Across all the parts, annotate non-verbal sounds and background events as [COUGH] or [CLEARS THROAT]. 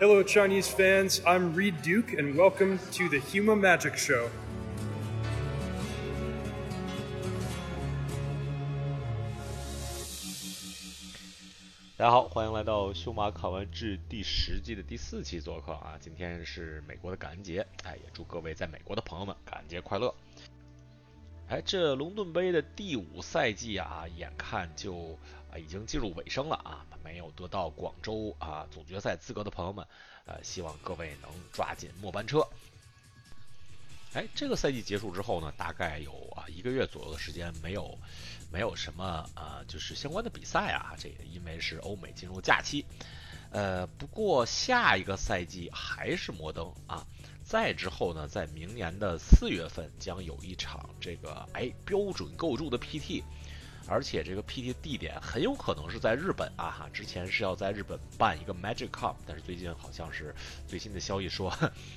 Hello, Chinese fans. I'm Reed Duke, and welcome to the Huma Magic Show. 大家好，欢迎来到《修马考完制》第十季的第四期做客啊！今天是美国的感恩节，哎，也祝各位在美国的朋友们感恩节快乐！哎，这龙盾杯的第五赛季啊，眼看就啊已经进入尾声了啊，没有得到广州啊总决赛资格的朋友们，呃，希望各位能抓紧末班车。哎，这个赛季结束之后呢，大概有啊一个月左右的时间没有。没有什么啊，就是相关的比赛啊，这个因为是欧美进入假期，呃，不过下一个赛季还是摩登啊，再之后呢，在明年的四月份将有一场这个哎标准构筑的 PT，而且这个 PT 地点很有可能是在日本啊，哈之前是要在日本办一个 Magic Cup，但是最近好像是最新的消息说，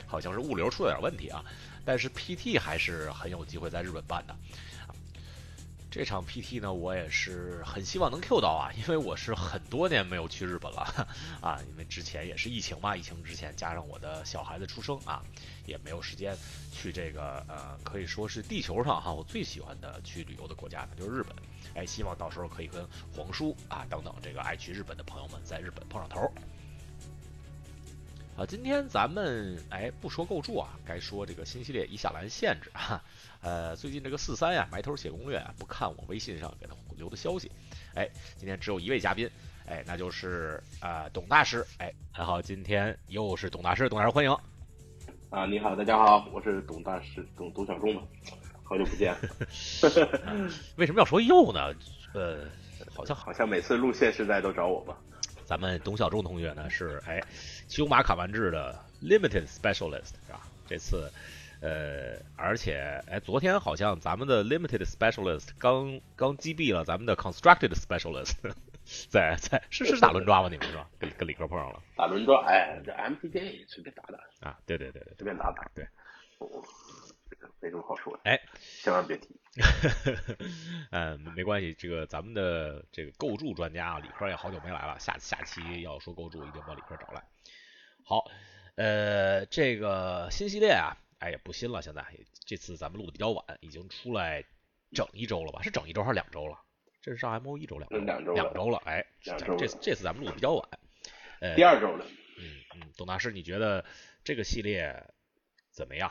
好像是物流出了点问题啊，但是 PT 还是很有机会在日本办的。这场 PT 呢，我也是很希望能 Q 到啊，因为我是很多年没有去日本了啊，因为之前也是疫情嘛，疫情之前加上我的小孩子出生啊，也没有时间去这个呃，可以说是地球上哈我最喜欢的去旅游的国家呢，就是日本。哎，希望到时候可以跟黄叔啊等等这个爱去日本的朋友们在日本碰上头。啊，今天咱们哎不说构筑啊，该说这个新系列以下栏限制哈。呃，最近这个四三呀埋头写攻略啊，不看我微信上给他留的消息。哎，今天只有一位嘉宾，哎，那就是啊董大师。哎，很好今天又是董大师，董大师欢迎。啊，你好，大家好，我是董大师，董董小仲嘛，好久不见。[LAUGHS] 为什么要说又呢？呃，好像好像每次录线时代都找我吧。咱们董小仲同学呢是哎。修马卡完制的 Limited Specialist 是吧？这次，呃，而且，哎，昨天好像咱们的 Limited Specialist 刚刚击毙了咱们的 Constructed Specialist，[LAUGHS] 在在是是打轮抓吗？你们是吧？跟跟李哥碰上了。打轮抓，哎，这 MTJ 随便打打啊！对对对对，随便打打。对，这个没什么好说的。哎，千万别提。[LAUGHS] 嗯，没关系，这个咱们的这个构筑专家啊，李科也好久没来了，下下期要说构筑，一定把李科找来。好，呃，这个新系列啊，哎也不新了，现在这次咱们录的比较晚，已经出来整一周了吧？是整一周还是两周了？这是上 M O 一周两周？两周两周了，哎，这这次咱们录的比较晚，呃，第二周了。嗯嗯，董大师，你觉得这个系列怎么样？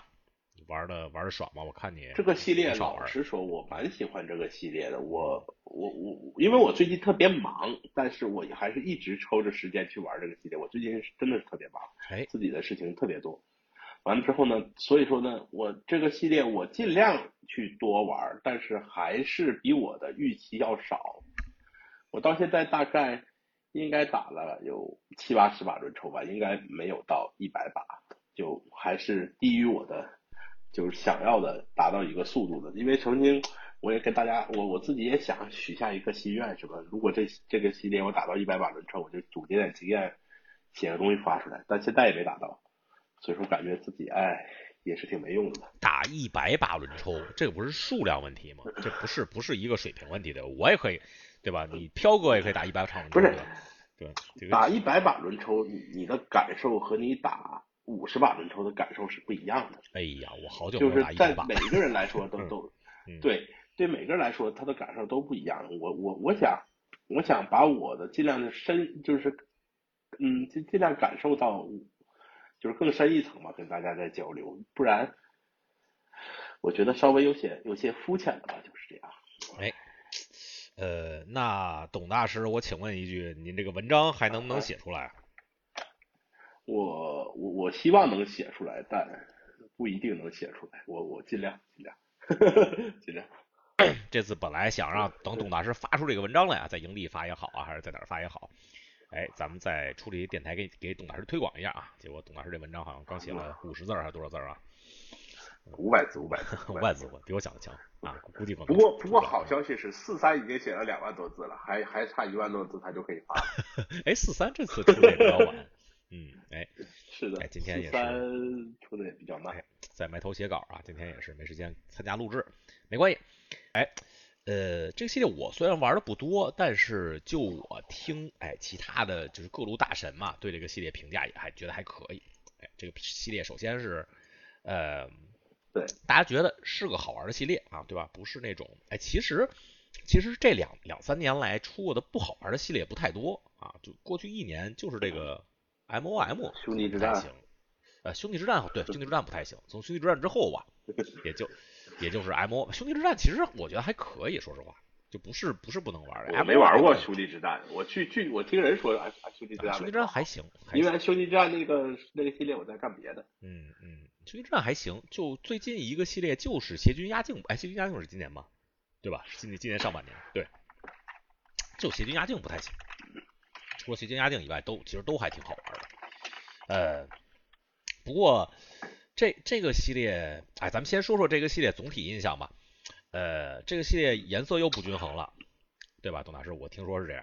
玩的玩的爽吗？我看你这个系列，老实说，我蛮喜欢这个系列的。我我我，因为我最近特别忙，但是我还是一直抽着时间去玩这个系列。我最近是真的是特别忙，哎，自己的事情特别多。完了之后呢，所以说呢，我这个系列我尽量去多玩，但是还是比我的预期要少。我到现在大概应该打了有七八十把轮抽吧，应该没有到一百把，就还是低于我的。就是想要的达到一个速度的，因为曾经我也跟大家，我我自己也想许下一个心愿，什么？如果这这个系列我打到一百把轮抽，我就总结点经验，写个东西发出来。但现在也没打到，所以说感觉自己哎也是挺没用的。打一百把轮抽，这个不是数量问题吗？这不是不是一个水平问题的。我也可以，对吧？你飘哥也可以打一百场轮抽。不是，对，打一百把轮抽，你你的感受和你打。五十把轮抽的感受是不一样的。哎呀，我好久就是在每个人来说都都，对对每个人来说他的感受都不一样。我我我想我想把我的尽量的深就是嗯尽尽量感受到就是更深一层嘛，跟大家在交流，不然我觉得稍微有些有些肤浅了吧，就是这样。哎，呃，那董大师，我请问一句，您这个文章还能不能写出来？[LAUGHS] 我我我希望能写出来，但不一定能写出来。我我尽量尽量 [LAUGHS] 尽量。这次本来想让等董大师发出这个文章来啊，在营地发也好啊，还是在哪儿发也好，哎，咱们再出这电台给给董大师推广一下啊。结果董大师这文章好像刚写了五十字还是多少字啊？五百字，五百字，五百字，比我想的强啊！估计不过不过好消息是四三已经写了两万多字了，还还差一万多字他就可以发。[LAUGHS] 哎，四三这次出的也比较晚。[LAUGHS] 嗯，哎，是的，哎，今天也是出的也比较慢，在埋头写稿啊，今天也是没时间参加录制，没关系。哎，呃，这个系列我虽然玩的不多，但是就我听，哎，其他的就是各路大神嘛，对这个系列评价也还觉得还可以。哎，这个系列首先是，呃，对，大家觉得是个好玩的系列啊，对吧？不是那种，哎，其实其实这两两三年来出过的不好玩的系列不太多啊，就过去一年就是这个 M O M 兄弟之战行，呃，兄弟之战对，兄弟之战不太行，从兄弟之战之后吧，[LAUGHS] 也就。也就是 M O 兄弟之战，其实我觉得还可以，说实话，就不是不是不能玩的。我没玩过兄弟之战，我去去我听人说啊兄弟之战，兄弟之战还行，因为兄弟之战那个那个系列我在干别的。嗯嗯，兄弟之战还行，就最近一个系列就是邪军压境，哎，邪军压境是今年吗？对吧？今年今年上半年，对，就邪军压境不太行，除了邪军压境以外，都其实都还挺好玩的。呃，不过。这这个系列，哎，咱们先说说这个系列总体印象吧。呃，这个系列颜色又不均衡了，对吧，董大师？我听说是这样。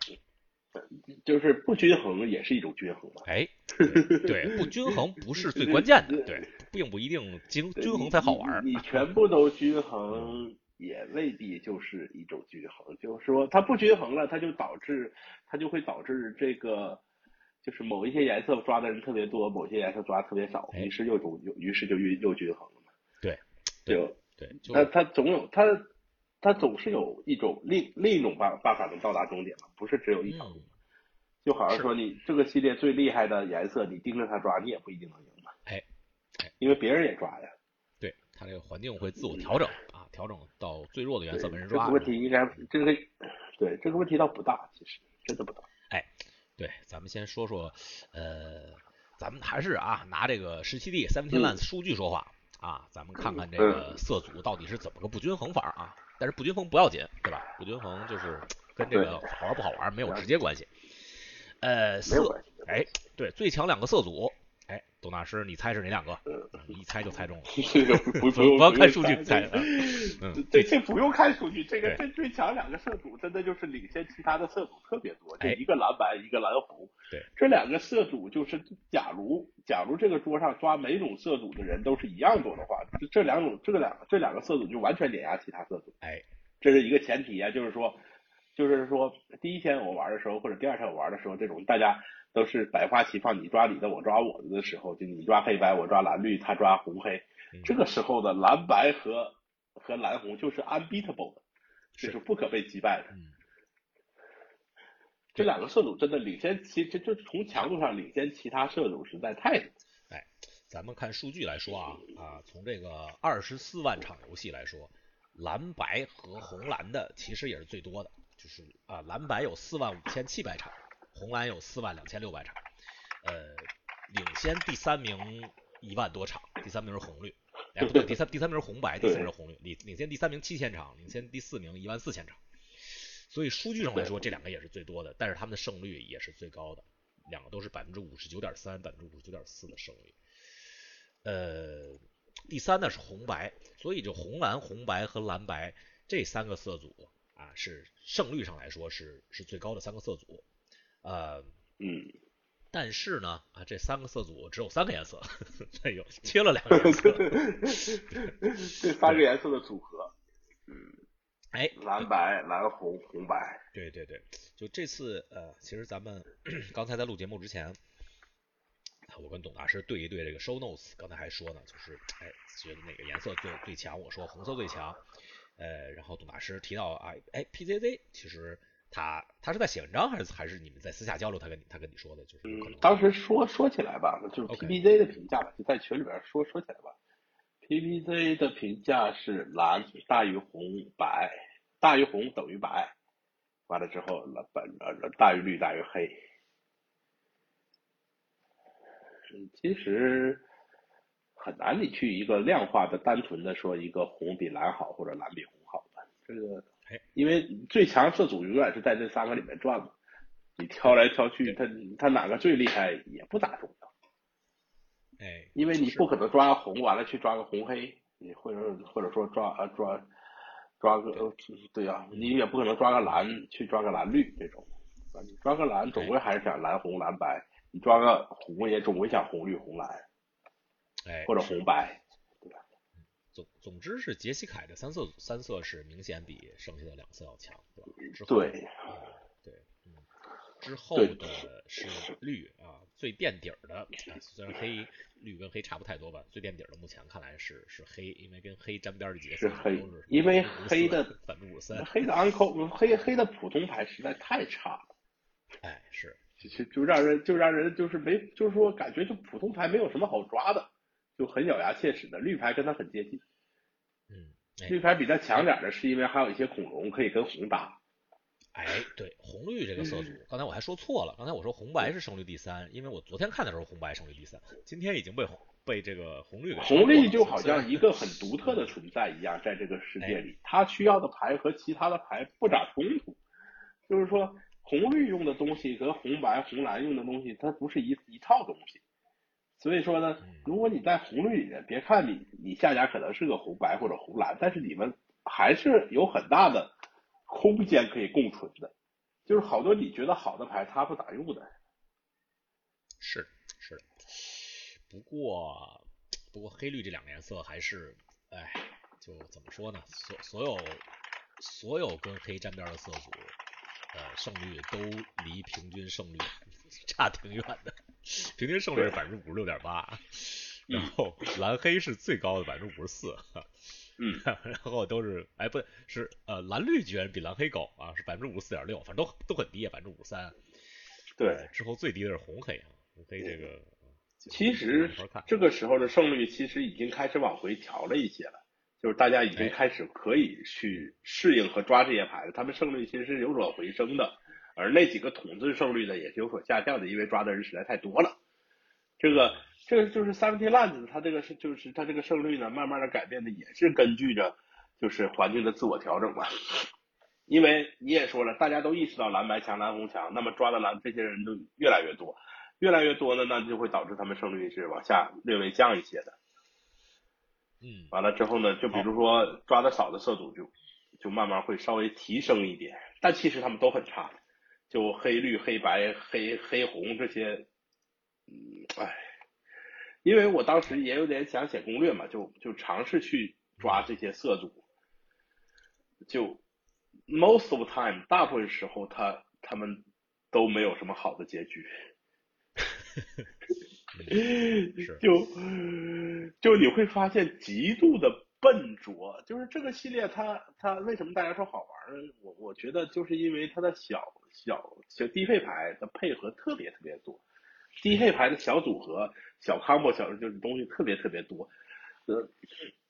就是不均衡也是一种均衡嘛。哎，[LAUGHS] 对，不均衡不是最关键的，对，并不一定均均衡才好玩。你 [LAUGHS] 全部都均衡，也未必就是一种均衡。就是说，它不均衡了，它就导致它就会导致这个。就是某一些颜色抓的人特别多，某些颜色抓特别少，于是又总于是就又又均衡了嘛。对，就对，他他总有他他总是有一种另另一种办办法能到达终点嘛，不是只有一条路。就好像说你这个系列最厉害的颜色，你盯着它抓，你也不一定能赢嘛。哎，因为别人也抓呀。对，它这个环境会自我调整啊，调整到最弱的颜色没人抓。这个问题应该这个对这个问题倒不大，其实真的不大。哎。对，咱们先说说，呃，咱们还是啊，拿这个十七 D Seventeen Lands 数据说话啊，咱们看看这个色组到底是怎么个不均衡法啊。但是不均衡不要紧，对吧？不均衡就是跟这个好玩不好玩没有直接关系。呃，色，哎，对，最强两个色组。哎，董大师，你猜是哪两个？一猜就猜中了。[LAUGHS] 这个不不 [LAUGHS] 不要看数据猜。嗯，这这不用看数据，这个这最强两个色组真的就是领先其他的色组特别多，就一个蓝白，一个蓝红。对，这两个色组就是，假如假如这个桌上抓每种色组的人都是一样多的话，这这两种这个两这两个色组就完全碾压其他色组。哎，这是一个前提啊，就是说，就是说第一天我玩的时候或者第二天我玩的时候，这种大家。都是百花齐放，你抓你的，我抓我的的时候，就你抓黑白，我抓蓝绿，他抓红黑，这个时候的蓝白和和蓝红就是 unbeatable 的，就是不可被击败的。这两个色组真的领先，其实就从强度上领先其他色组实在太多。哎，咱们看数据来说啊啊，从这个二十四万场游戏来说，蓝白和红蓝的其实也是最多的，就是啊蓝白有四万五千七百场。红蓝有四万两千六百场，呃，领先第三名一万多场，第三名是红绿，哎不对，第三第三名是红白，第四名是红绿，领领先第三名七千场，领先第四名一万四千场，所以数据上来说这两个也是最多的，但是他们的胜率也是最高的，两个都是百分之五十九点三、百分之五十九点四的胜率，呃，第三呢是红白，所以就红蓝、红白和蓝白这三个色组啊是胜率上来说是是最高的三个色组。呃，嗯，但是呢，啊，这三个色组只有三个颜色，哎呦，切了两个颜色，[LAUGHS] 这三个颜色的组合，嗯，哎，蓝白、蓝红、红白，对对对，就这次，呃，其实咱们 [CLEARS THROAT] 刚才在录节目之前，我跟董大师对一对这个 show notes，刚才还说呢，就是，哎，觉得哪个颜色最最强？我说红色最强，呃，然后董大师提到啊，哎，PZZ 其实。他他是在写文章还是还是你们在私下交流？他跟你他跟你说的，就是嗯，当时说说起来吧，就是 P P Z 的评价吧，就在群里边说说起来吧。P P Z 的评价是蓝大于红，白大于红等于白，完了之后蓝白呃大于绿大于黑。其实很难你去一个量化的单纯的说一个红比蓝好或者蓝比红好的这个。因为最强色组永远是在这三个里面转嘛，你挑来挑去，他他哪个最厉害也不咋重要。哎，因为你不可能抓红完了去抓个红黑，你或者或者说抓啊抓抓个对。呀，你也不可能抓个蓝去抓个蓝绿这种，你抓个蓝总归还是想蓝红蓝白，你抓个红也总归想红绿红蓝，哎，或者红白？总总之是杰西凯的三色三色是明显比剩下的两色要强，对吧？之后对对，嗯，之后的是绿啊，最垫底儿的，啊虽然黑绿跟黑差不太多吧，最垫底儿的目前看来是是黑，因为跟黑沾边儿的几个色是黑都是因为黑的百分之五十三，黑的 uncle 黑黑的普通牌实在太差了，哎是，就就就让人就让人就是没就是说感觉就普通牌没有什么好抓的，就很咬牙切齿的。绿牌跟他很接近，嗯，哎绿牌比它强点儿的是因为还有一些恐龙可以跟红搭。哎，对，红绿这个色组，刚才我还说错了，刚才我说红白是胜率第三，因为我昨天看的时候红白胜率第三，今天已经被红被这个红绿给红绿就好像一个很独特的存在一样，在这个世界里，它需要的牌和其他的牌不咋冲突。就是说，红绿用的东西和红白、红蓝用的东西，它不是一一套东西。所以说呢，如果你在红绿里面，别看你你下家可能是个红白或者红蓝，但是你们还是有很大的空间可以共存的。就是好多你觉得好的牌，他不咋用的。是是的，不过不过黑绿这两个颜色还是，哎，就怎么说呢？所所有所有跟黑沾边的色组，呃，胜率都离平均胜率 [LAUGHS] 差挺远的，[LAUGHS] 平均胜率是对百分之五十六点八，然嗯后蓝黑是最高的百分之五十四，嗯，[LAUGHS] 然后都是哎不是呃蓝绿居然比蓝黑高啊，是百分之五十四点六，反正都都很低啊，百分之五十三。对。之后最低的是红黑啊，红黑这个其实这个时候的胜率其实已经开始往回调了一些了，就是大家已经哎开始可以去适应和抓这些牌了，他们胜率其实是有所回升的，而那几个统治胜率呢也是有所下降的，因为抓的人实在太多了。这个这个就是 Seventy Lands，它这个是就是它这个胜率呢，慢慢的改变的也是根据着就是环境的自我调整嘛。因为你也说了，大家都意识到蓝白强、蓝红强，那么抓的蓝这些人都越来越多，越来越多呢，那就会导致他们胜率是往下略微降一些的。嗯完了之后呢，就比如说抓的少的色组就就慢慢会稍微提升一点，但其实他们都很差，就黑绿、黑白、黑黑红这些，嗯，哎，因为我当时也有点想写攻略嘛，就就尝试去抓这些色组，就 most of time 大部分时候他他们都没有什么好的结局。[LAUGHS] 是。就就你会发现极度的笨拙，就是这个系列它它为什么大家说好玩呢？我我觉得就是因为它的小小小低配牌的配合特别特别多，低配牌的小组合、小 combo 小就是东西特别特别多，呃，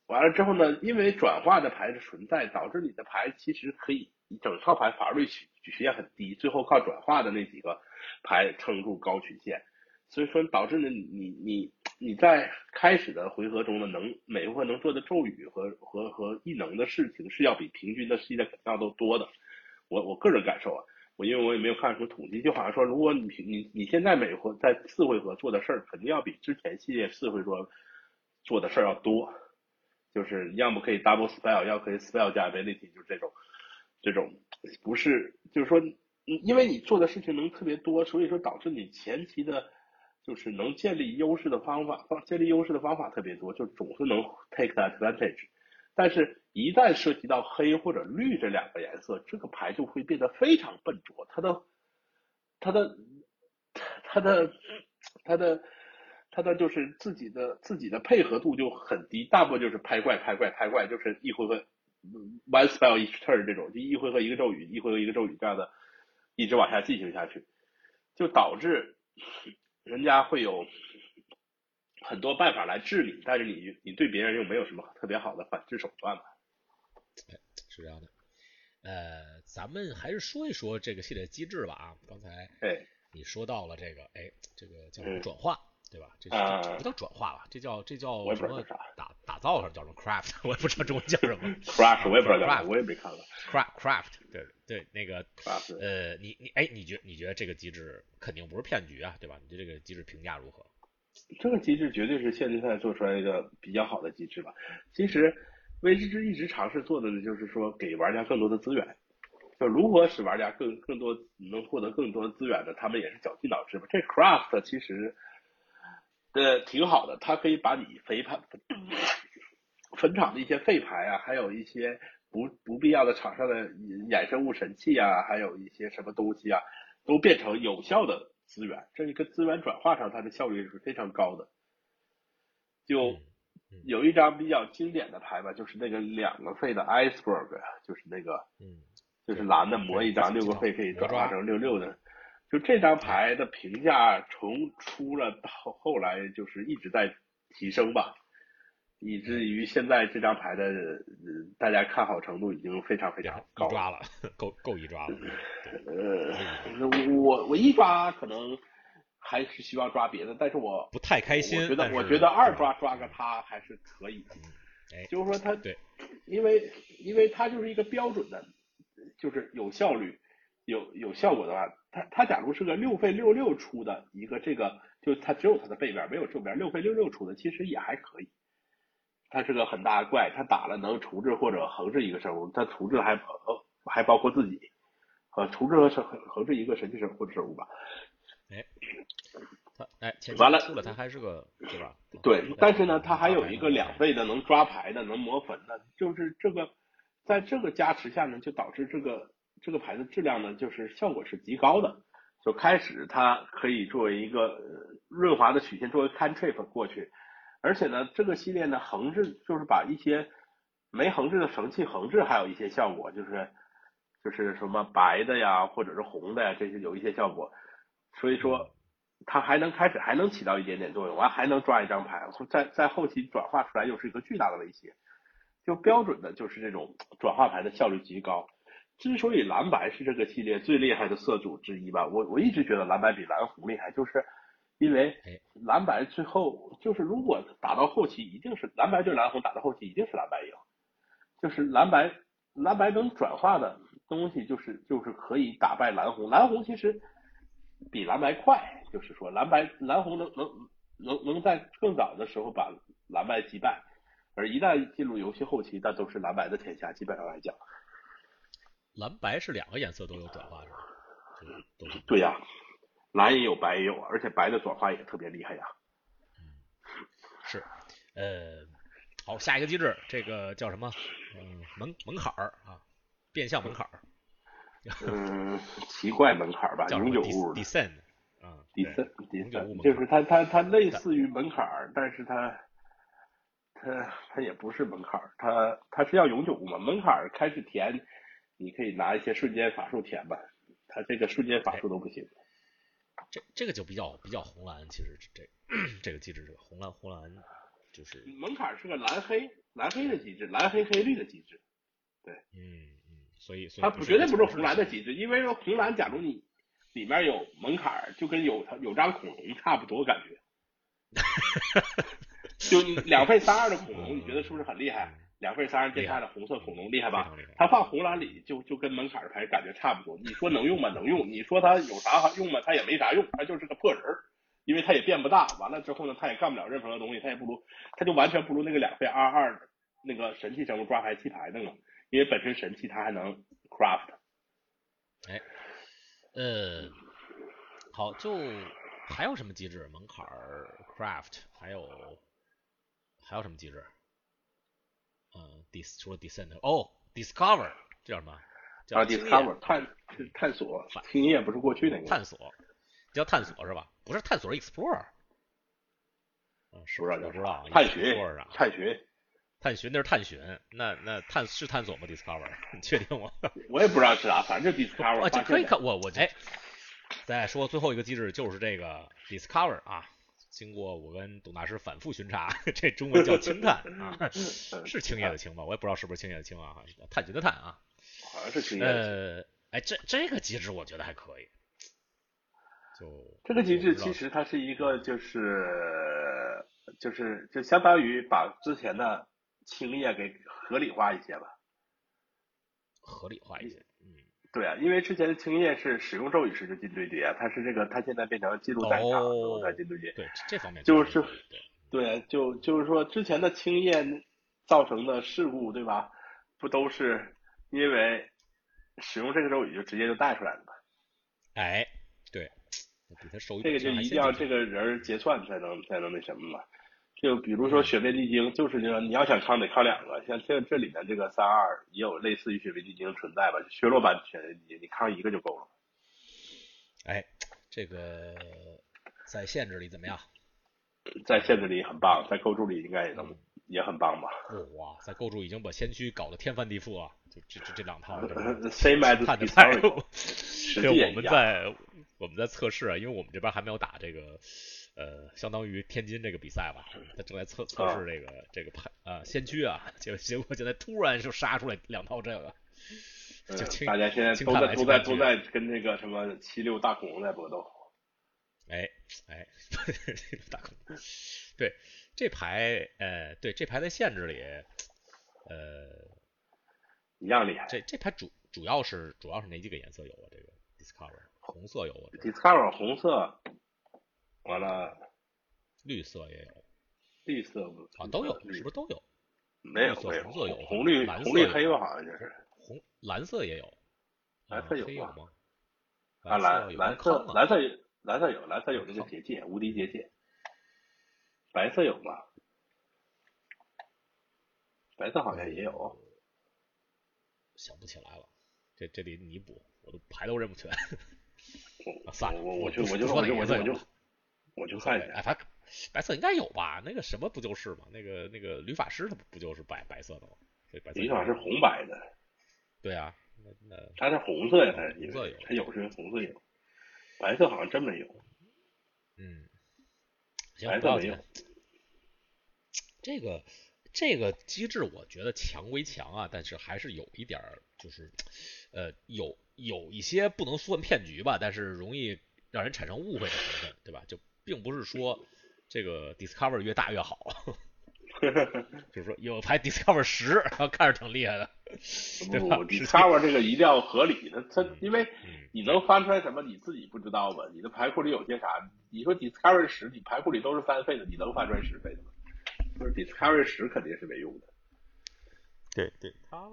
完了之后呢，因为转化的牌的存在，导致你的牌其实可以整套牌法律曲曲线很低，最后靠转化的那几个牌撑住高曲线。所以说导致呢，你你你在开始的回合中呢，能每回合能做的咒语和和和异能的事情是要比平均的系列肯定都多的。我我个人感受啊，我因为我也没有看什么统计，就好像说，如果你你你现在每回在四回合做的事儿，肯定要比之前系列四回合做的事儿要多。就是要么可以 double spell，要么可以 spell 加 ability，就是这种这种不是就是说，因为你做的事情能特别多，所以说导致你前期的。就是能建立优势的方法，方建立优势的方法特别多，就总是能 take advantage。但是，一旦涉及到黑或者绿这两个颜色，这个牌就会变得非常笨拙，它的、它的、它的、它的、它的就是自己的自己的配合度就很低，大部分就是拍怪、拍怪、拍怪，就是一回合 one spell each turn 这种，就一回合一个咒语，一回合一个咒语这样的，一直往下进行下去，就导致。人家会有很多办法来治理，但是你你对别人又没有什么特别好的反制手段吧？是这样的。呃，咱们还是说一说这个系列机制吧啊。刚才哎，你说到了这个，哎，这个叫什么嗯转化，对吧？这啊这不叫转化吧？这叫这叫什么打打造上叫什么 craft，[LAUGHS] 我也不知道中文叫什么 [LAUGHS] craft，我也不知道叫啥，Craft 我也没看过 craft craft，对对，那个。呃，你你哎，你觉你觉得这个机制肯定不是骗局啊，对吧？你对这个机制评价如何？这个机制绝对是现阶段做出来一个比较好的机制吧。其实，威之之一直尝试做的呢，就是说给玩家更多的资源。就如何使玩家更更多能获得更多的资源呢？他们也是绞尽脑汁吧。这 craft 其实呃挺好的，它可以把你肥胖坟场的一些废牌啊，还有一些不不必要的场上的衍生物神器啊，还有一些什么东西啊，都变成有效的资源。这一个资源转化上，它的效率是非常高的。就有一张比较经典的牌吧，就是那个两个费的 Iceberg，就是那个，嗯，就是蓝的磨一张六个费可以转化成六六的。就这张牌的评价从出了到后来就是一直在提升吧，以至于现在这张牌的大家看好程度已经非常非常高了，够够一抓了。呃，我我一抓可能还是希望抓别的，但是我不太开心。我觉得我觉得二抓抓个他还是可以的，就是说他对，因为因为他就是一个标准的，就是有效率。有有效果的话，他他假如是个六费六六出的一个这个，就他只有他的背面没有正面，六费六六出的其实也还可以。它是个很大的怪，它打了能处置或者横置一个生物，它处置还呃还包括自己，呃处置和横横置一个神奇生或者生物吧。哎，它哎完了它还是个对吧？对，但是呢，它还有一个两倍的能抓牌的能磨粉的，就是这个在这个加持下呢，就导致这个。这个牌的质量呢，就是效果是极高的。就开始它可以作为一个润滑的曲线，作为 cantrip 过去。而且呢，这个系列呢横置就是把一些没横置的神器横置，还有一些效果，就是就是什么白的呀，或者是红的呀，这些有一些效果。所以说它还能开始还能起到一点点作用，完还能抓一张牌，在在后期转化出来又是一个巨大的威胁。就标准的就是这种转化牌的效率极高。之所以蓝白是这个系列最厉害的色组之一吧，我我一直觉得蓝白比蓝红厉害，就是因为蓝白最后就是如果打到后期，一定是蓝白对蓝红打到后期一定是蓝白赢，就是蓝白蓝白能转化的东西就是就是可以打败蓝红，蓝红其实比蓝白快，就是说蓝白蓝红能能能能在更早的时候把蓝白击败，而一旦进入游戏后期，那都是蓝白的天下，基本上来讲。蓝白是两个颜色都有转化是吧？对呀，蓝也有，白也有，而且白的转化也特别厉害呀。是，呃，好，下一个机制，这个叫什么？嗯，门门槛儿啊，变相门槛儿。嗯，[LAUGHS] 奇怪门槛儿吧，永久物。descend，嗯，descend，descend，就是它它它类似于门槛儿，但是它它它也不是门槛儿，它它是要永久物嘛？门槛儿开始填。你可以拿一些瞬间法术填吧，它这个瞬间法术都不行。这这个就比较比较红蓝，其实这这个机制是红蓝红蓝就是门槛是个蓝黑蓝黑的机制，蓝黑黑绿的机制。对，嗯嗯，所以它不绝对不是红蓝的机制，因为说红蓝，假如你里面有门槛，就跟有有张恐龙差不多感觉。[LAUGHS] 就两费三二的恐龙，你觉得是不是很厉害？两份三人电差的红色恐龙厉害吧？它放红蓝里就就跟门槛牌感觉差不多。你说能用吗？能用。你说它有啥用吗？它也没啥用，它就是个破人儿，因为它也变不大。完了之后呢，它也干不了任何的东西，它也不如，它就完全不如那个两费二二那个神器生物抓牌弃牌的了。因为本身神器它还能 craft。哎，呃，好，就还有什么机制？门槛 craft 还有还有什么机制？嗯，dis 除了 descent 哦，discover 这叫什么？啊，discover 探探索，青叶不是过去那个探索，叫探索是吧？不是探索，explore。嗯，不知道不知道，探寻，探寻，探寻那是探寻，那那探是探索吗？discover，[LAUGHS] 你确定吗？[LAUGHS] 我也不知道是啥，反正就 discover。啊，就可以看我我哎，再说最后一个机制就是这个 discover 啊。经过我跟董大师反复巡查，[LAUGHS] 这中文叫青探啊，是青叶的青吧？我也不知道是不是青叶的青啊，探寻的探啊，好像是青叶。呃，哎，这这个机制我觉得还可以。就这个机制其实它是一个，就是就是就相当于把之前的青叶给合理化一些吧，合理化一些。对啊，因为之前的青叶是使用咒语时就进对决啊，它是这个，它现在变成记录战场之后再进对决。对这方面就是，对，就就是说之前的青叶造成的事故，对吧？不都是因为使用这个咒语就直接就带出来了吗？哎，对，比他收这个就一定要这个人结算才能才能那什么嘛。就比如说血背地精，就是那个你要想抗得抗两个，像这这里面这个三二也有类似于血背地精存在吧？削弱版血背地精，你抗一个就够了。哎，这个在限制里怎么样？在限制里很棒，在构筑里应该也能也很棒吧？哇，在构筑已经把先驱搞得天翻地覆啊，就这这这两套，谁买的太太对，我们在我们在测试啊，因为我们这边还没有打这个。呃，相当于天津这个比赛吧，他正在测测试这个这个排啊先驱啊，结结果现在突然就杀出来两套这个，就大家现在都在都在都在跟那个什么七六大恐龙在搏斗。哎哎，大恐龙，对这牌呃对这牌在限制里呃一样厉害。这这牌主主要是主要是哪几个颜色有啊？这个 Discover 红色有啊？Discover 红色。完了，绿色也有，绿色啊都有，是不是都有？没有，红色有，红绿红绿黑吧，好像就是。红蓝色也有，蓝色有吗？啊蓝蓝色蓝色蓝色有蓝色有那个结界无敌结界，白色有吗？白色好像也有，想不起来了，这这得弥补，我都牌都认不全。我 [LAUGHS] 算了，我我就我就我就我就。我就看，哎，反正白色应该有吧？那个什么不就是吗？那个那个吕法师他不就是白白色的吗？所以白吕法师红白的。对啊，那那他是红色呀，他红色有，他有是红色有，白色好像真没有。嗯，白色没有。这个这个机制我觉得强归强啊，但是还是有一点就是呃有有一些不能算骗局吧，但是容易让人产生误会的成分，对吧？就并不是说这个 Discover 越大越好，[LAUGHS] 就是说有台 Discover 十，看着挺厉害的，对吧？Discover 这个一定要合理的，它因为你能翻出来什么你自己不知道吧？你的牌库里有些啥？你说 Discover 十，你牌库里都是三费的，你能翻出来十费的吗？就是 Discover 十肯定是没用的。对对，它。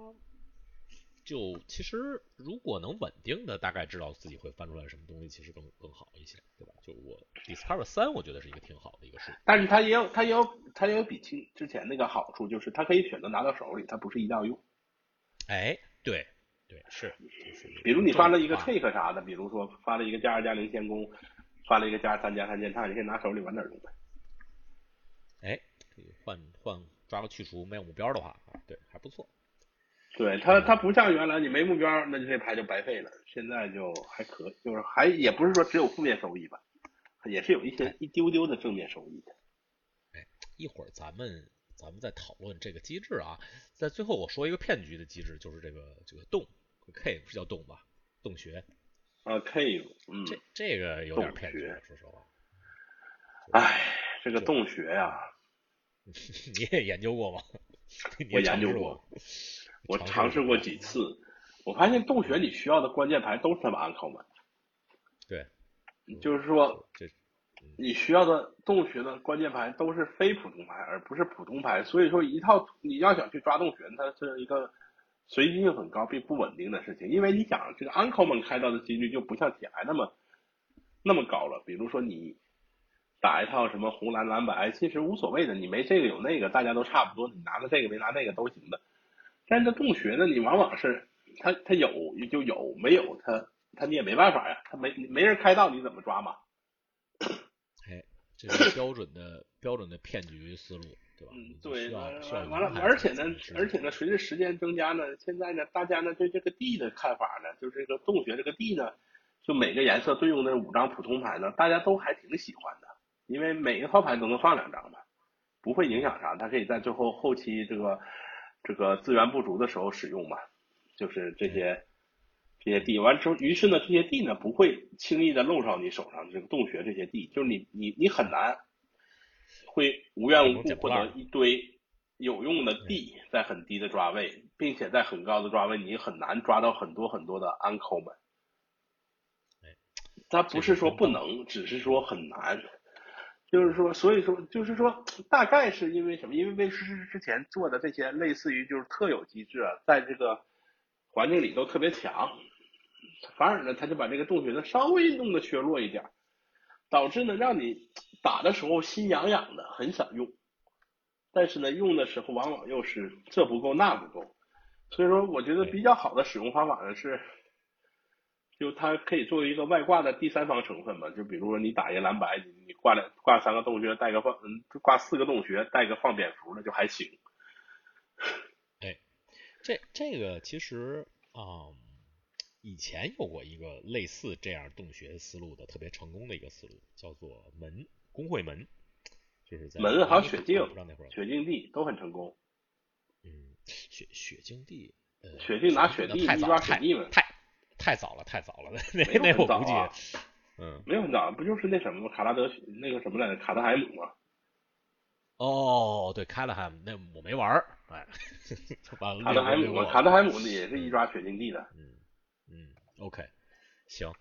就其实，如果能稳定的大概知道自己会翻出来什么东西，其实更更好一些，对吧？就我 Discover 三，我觉得是一个挺好的一个数。但是它也有，它也有，它也有比之之前那个好处，就是它可以选择拿到手里，它不是一定要用。哎，对，对，是。比如你发了一个 take 啥的，比如说发了一个加二加零先攻，发了一个加三加三剑探，你可以拿手里晚点用呗。哎，可以换换抓个去除没有目标的话啊，对，还不错。对他，他不像原来你没目标，那就这牌就白费了。现在就还可以，就是还也不是说只有负面收益吧，也是有一些一丢丢的正面收益的。哎，一会儿咱们咱们再讨论这个机制啊。在最后我说一个骗局的机制，就是这个这个洞 K 不是叫洞吧？洞穴啊 K，嗯，这这个有点骗局，说实话。哎，这个洞穴呀，你也研究过吗？[LAUGHS] 我研究过。我尝试过几次，我发现洞穴里需要的关键牌都是他们安考们。对，就是说，你需要的洞穴的关键牌都是非普通牌，而不是普通牌。所以说，一套你要想去抓洞穴，它是一个随机性很高并不稳定的事情。因为你想，这个安考们开到的几率就不像铁牌那么那么高了。比如说，你打一套什么红蓝蓝白，其实无所谓的，你没这个有那个，大家都差不多，你拿了这个没拿那个都行的。但这洞穴呢，你往往是他他有也就有，没有他他你也没办法呀，他没没人开到你怎么抓嘛？哎，这是标准的标准的骗局思路，对吧？嗯，对。完了，而且呢，而且呢，随着时间增加呢，现在呢，大家呢对这个地的看法呢，就是这个洞穴这个地呢，就每个颜色对应的五张普通牌呢，大家都还挺喜欢的，因为每一套牌都能放两张嘛，不会影响啥，它可以在最后后期这个。这个资源不足的时候使用嘛，就是这些这些地完之后，于是呢，这些地呢不会轻易的漏到你手上。这个洞穴这些地，就是你你你很难会无缘无故获得一堆有用的地，在很低的抓位，并且在很高的抓位，你很难抓到很多很多的 uncle 们。它不是说不能，只是说很难。就是说，所以说，就是说，大概是因为什么？因为威士之之前做的这些类似于就是特有机制啊，在这个环境里都特别强，反而呢，他就把这个洞穴呢稍微弄得削弱一点，导致呢让你打的时候心痒痒的，很想用。但是呢，用的时候往往又是这不够那不够，所以说我觉得比较好的使用方法呢是，就它可以作为一个外挂的第三方成分嘛，就比如说你打一个蓝白，你你挂两挂三个洞穴，带个放嗯挂四个洞穴，带个放蝙蝠的就还行。哎，这这个其实啊，以前有过一个类似这样洞穴思路的特别成功的一个思路，叫做门工会门。就是在门还有雪镜，会雪镜地都很成功。嗯，雪雪镜地，呃，雪镜拿雪地一抓雪地太太早了，太早了，那那我估计，嗯，没有很早，不就是那什么卡拉德那个什么来着，卡德海姆吗？哦，对，卡德海姆，那我没玩儿，哎，[LAUGHS] 卡德海姆，卡德海姆也是一抓雪镜地的。嗯嗯，OK，行，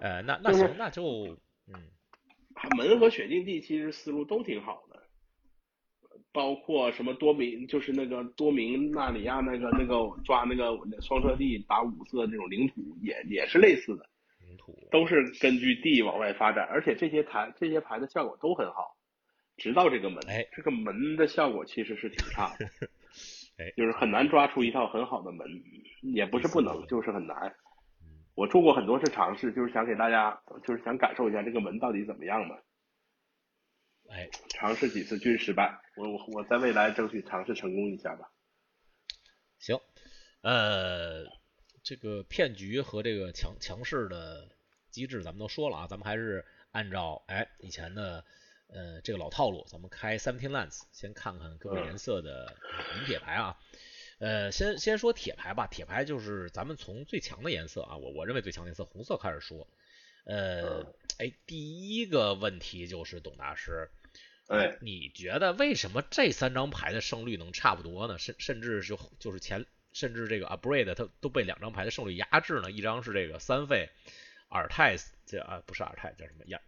呃，那那行，那就嗯。门和雪境地其实思路都挺好的，包括什么多明，就是那个多明纳里亚那个那个抓那个双车地打五色那种领土，也也是类似的，领土都是根据地往外发展，而且这些牌这些牌的效果都很好，直到这个门，哎，这个门的效果其实是挺差的，[LAUGHS] 哎，就是很难抓出一套很好的门，也不是不能，就是很难。我做过很多次尝试，就是想给大家，就是想感受一下这个门到底怎么样嘛。哎，尝试几次均失败，我我我在未来争取尝试成功一下吧。行，呃，这个骗局和这个强强势的机制咱们都说了啊，咱们还是按照哎以前的呃这个老套路，咱们开 seventeen lands，先看看各个颜色的红铁牌啊。呃，先先说铁牌吧，铁牌就是咱们从最强的颜色啊，我我认为最强颜色红色开始说。呃，哎，第一个问题就是董大师，哎，你觉得为什么这三张牌的胜率能差不多呢？甚甚至是就是前甚至这个 Abrade 它都被两张牌的胜率压制呢？一张是这个三费尔泰斯，这啊不是尔泰叫什么呀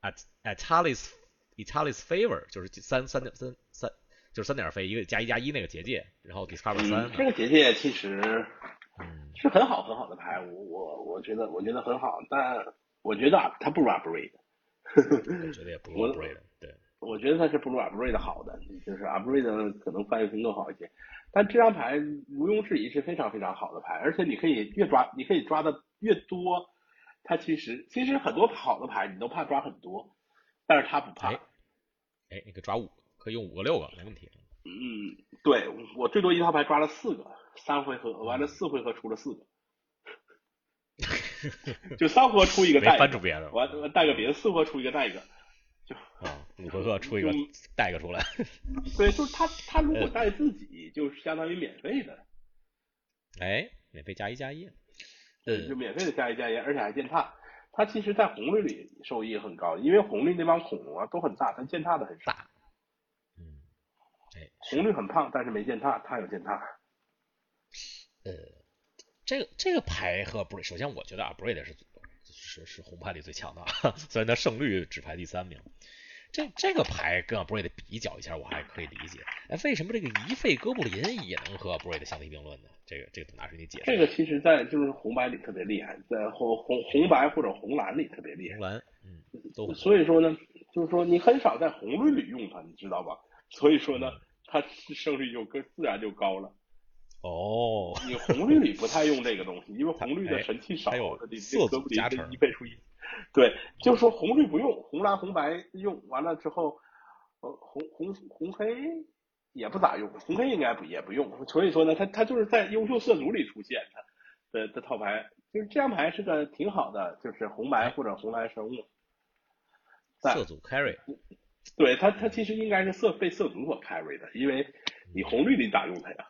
？At Atalis Atalis Favor 就是三三点三三。就是三点费一个加一加一那个结界，然后 discover 三。这个结界其实是很好很好的牌，我我我觉得我觉得很好，但我觉得它不如 upgrade。我觉得也不如 upgrade。对，我觉得它是不如 upgrade 好的，就是 upgrade 可能翻译性更好一些。但这张牌毋庸置疑是非常非常好的牌，而且你可以越抓，你可以抓的越多，它其实其实很多好的牌你都怕抓很多，但是它不怕。哎，你可以抓五。可以用五个六个没问题。嗯，对我最多一套牌抓了四个，三回合完了四回合出了四个，[LAUGHS] 就三回合出一个带，翻出别的，完带个别的，四回合出一个带一个，就啊五回合出一个带一个出来。[LAUGHS] 对，就是他他如果带自己，就是相当于免费的。哎，免费加一加一，对，就免费的加一加一，而且还践踏。他其实，在红绿里收益很高，因为红绿那帮恐龙啊都很大，但践踏的很少。嗯，哎。红绿很胖，但是没践踏，他有践踏。呃，这个这个牌和 Braid，首先我觉得啊，Braid 是是是红牌里最强的，[LAUGHS] 虽然他胜率只排第三名。这这个牌跟 Braid 比较一下，我还可以理解。哎，为什么这个一费哥布林也能和 Braid 相提并论呢？这个这个拿出你解释。这个其实，在就是红白里特别厉害，在红红红白或者红蓝里特别厉害。红蓝，嗯，都。所以说呢，就是说你很少在红绿里用它，你知道吧？所以说呢。它胜率就更自然就高了。哦，你红绿里不太用这个东西，因为红绿的神器少，它有色格布林成一倍数一。[LAUGHS] 对，就是说红绿不用，红蓝红白用完了之后，呃，红红红黑也不咋用，红黑应该不也不用。所以说呢，它它就是在优秀色组里出现的的的套牌，就是这张牌是个挺好的，就是红白或者红蓝生物。色组 carry。[LAUGHS] 对他，他其实应该是色被色组所 carry 的，因为你红绿你咋用它呀？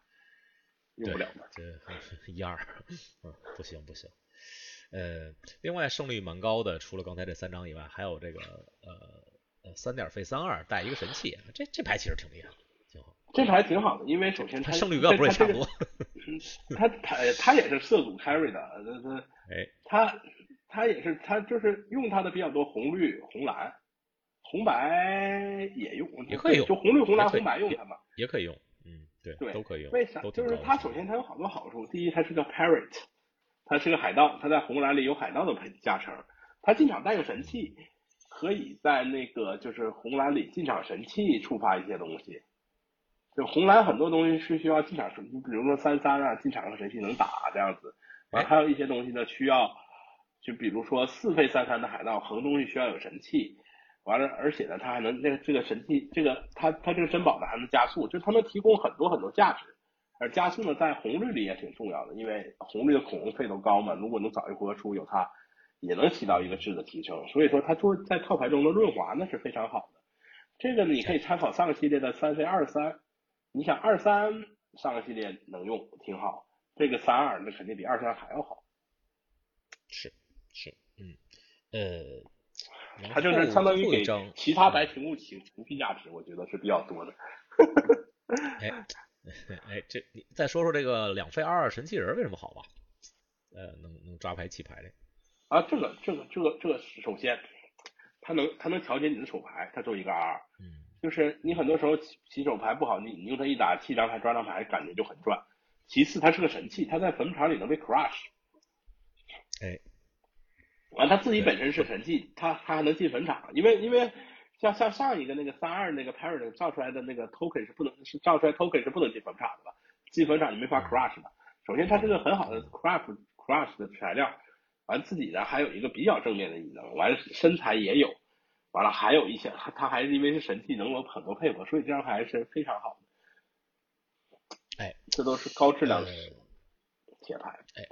用不了嘛。这 [LAUGHS] 一二，嗯，不行不行。呃，另外胜率蛮高的，除了刚才这三张以外，还有这个呃呃三点费三二带一个神器，这这牌其实挺厉害，挺好。这牌挺好的，因为首先它胜率高不是差不多。他他他也是色组 carry 的，他他哎，他他也是他就是用他的比较多红绿红蓝。红白也用，也可以用，就红绿红蓝红白用它嘛，也可以用，嗯，对，对，都可以用。为啥？就是它首先它有好多好处，第一它是叫 parrot，它是个海盗，它在红蓝里有海盗的加成，它进场带个神器，可以在那个就是红蓝里进场神器触发一些东西，就红蓝很多东西是需要进场神，比如说三三啊，进场和神器能打这样子。完还有一些东西呢需要，就比如说四费三三的海盗横东西需要有神器。完了，而且呢，它还能那个这个神器，这个它它这个珍宝呢还能加速，就是它能提供很多很多价值。而加速呢，在红绿里也挺重要的，因为红绿的恐龙费都高嘛，如果能早一波出有它，也能起到一个质的提升。所以说，它做在套牌中的润滑呢是非常好的。这个你可以参考上个系列的三 C 二三，你想二三上个系列能用挺好，这个三二那肯定比二三还要好。是是，嗯，呃。它就是相当于给其他白屏幕起除去价值，我觉得是比较多的。[LAUGHS] 哎 [LAUGHS] 哎，这你再说说这个两费二二神器人为什么好吧？呃，能能抓牌弃牌的。啊，这个这个这个这个，首先它能它能调节你的手牌，它做一个二。嗯。就是你很多时候起起手牌不好，你你用它一打弃张牌抓张牌，感觉就很赚。其次，它是个神器，它在坟墓场里能被 crush。哎。完，他自己本身是神器，他他还能进坟场，因为因为像像上一个那个三二那个 parent 造出来的那个 token 是不能是造出来 token 是不能进坟场的吧？进坟场你没法 crush 的。首先，它是个很好的 crush crush 的材料，完自己呢还有一个比较正面的异能，完身材也有，完了还有一些他他还是因为是神器能有很多配合，所以这张牌是非常好的。哎，这都是高质量的铁牌。哎，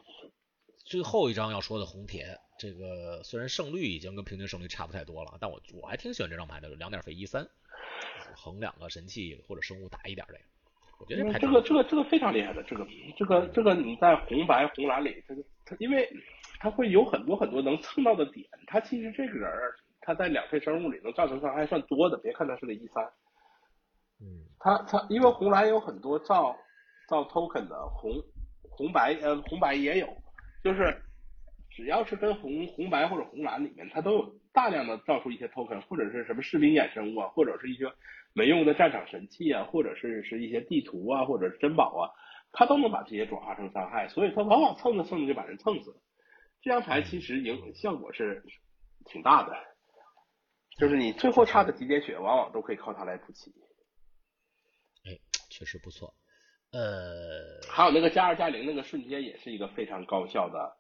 最后一张要说的红铁。这个虽然胜率已经跟平均胜率差不太多了，但我我还挺喜欢这张牌的，两点费一三，横两个神器或者生物打一点的，我觉得这个这个这个非常厉害的，这个这个这个你在红白红蓝里，这个它因为它会有很多很多能蹭到的点，它其实这个人他在两费生物里能造成伤害算多的，别看他是个一三，嗯，他他因为红蓝有很多造造 token 的，红红白呃红白也有，就是。只要是跟红红白或者红蓝里面，它都有大量的造出一些 token，或者是什么士兵衍生物啊，或者是一些没用的战场神器啊，或者是是一些地图啊，或者是珍宝啊，它都能把这些转化成伤害，所以它往往蹭着蹭着就把人蹭死了。这张牌其实影效果是挺大的，就是你最后差的几点血，往往都可以靠它来补齐。哎，确实不错。呃，还有那个加二加零那个瞬间也是一个非常高效的。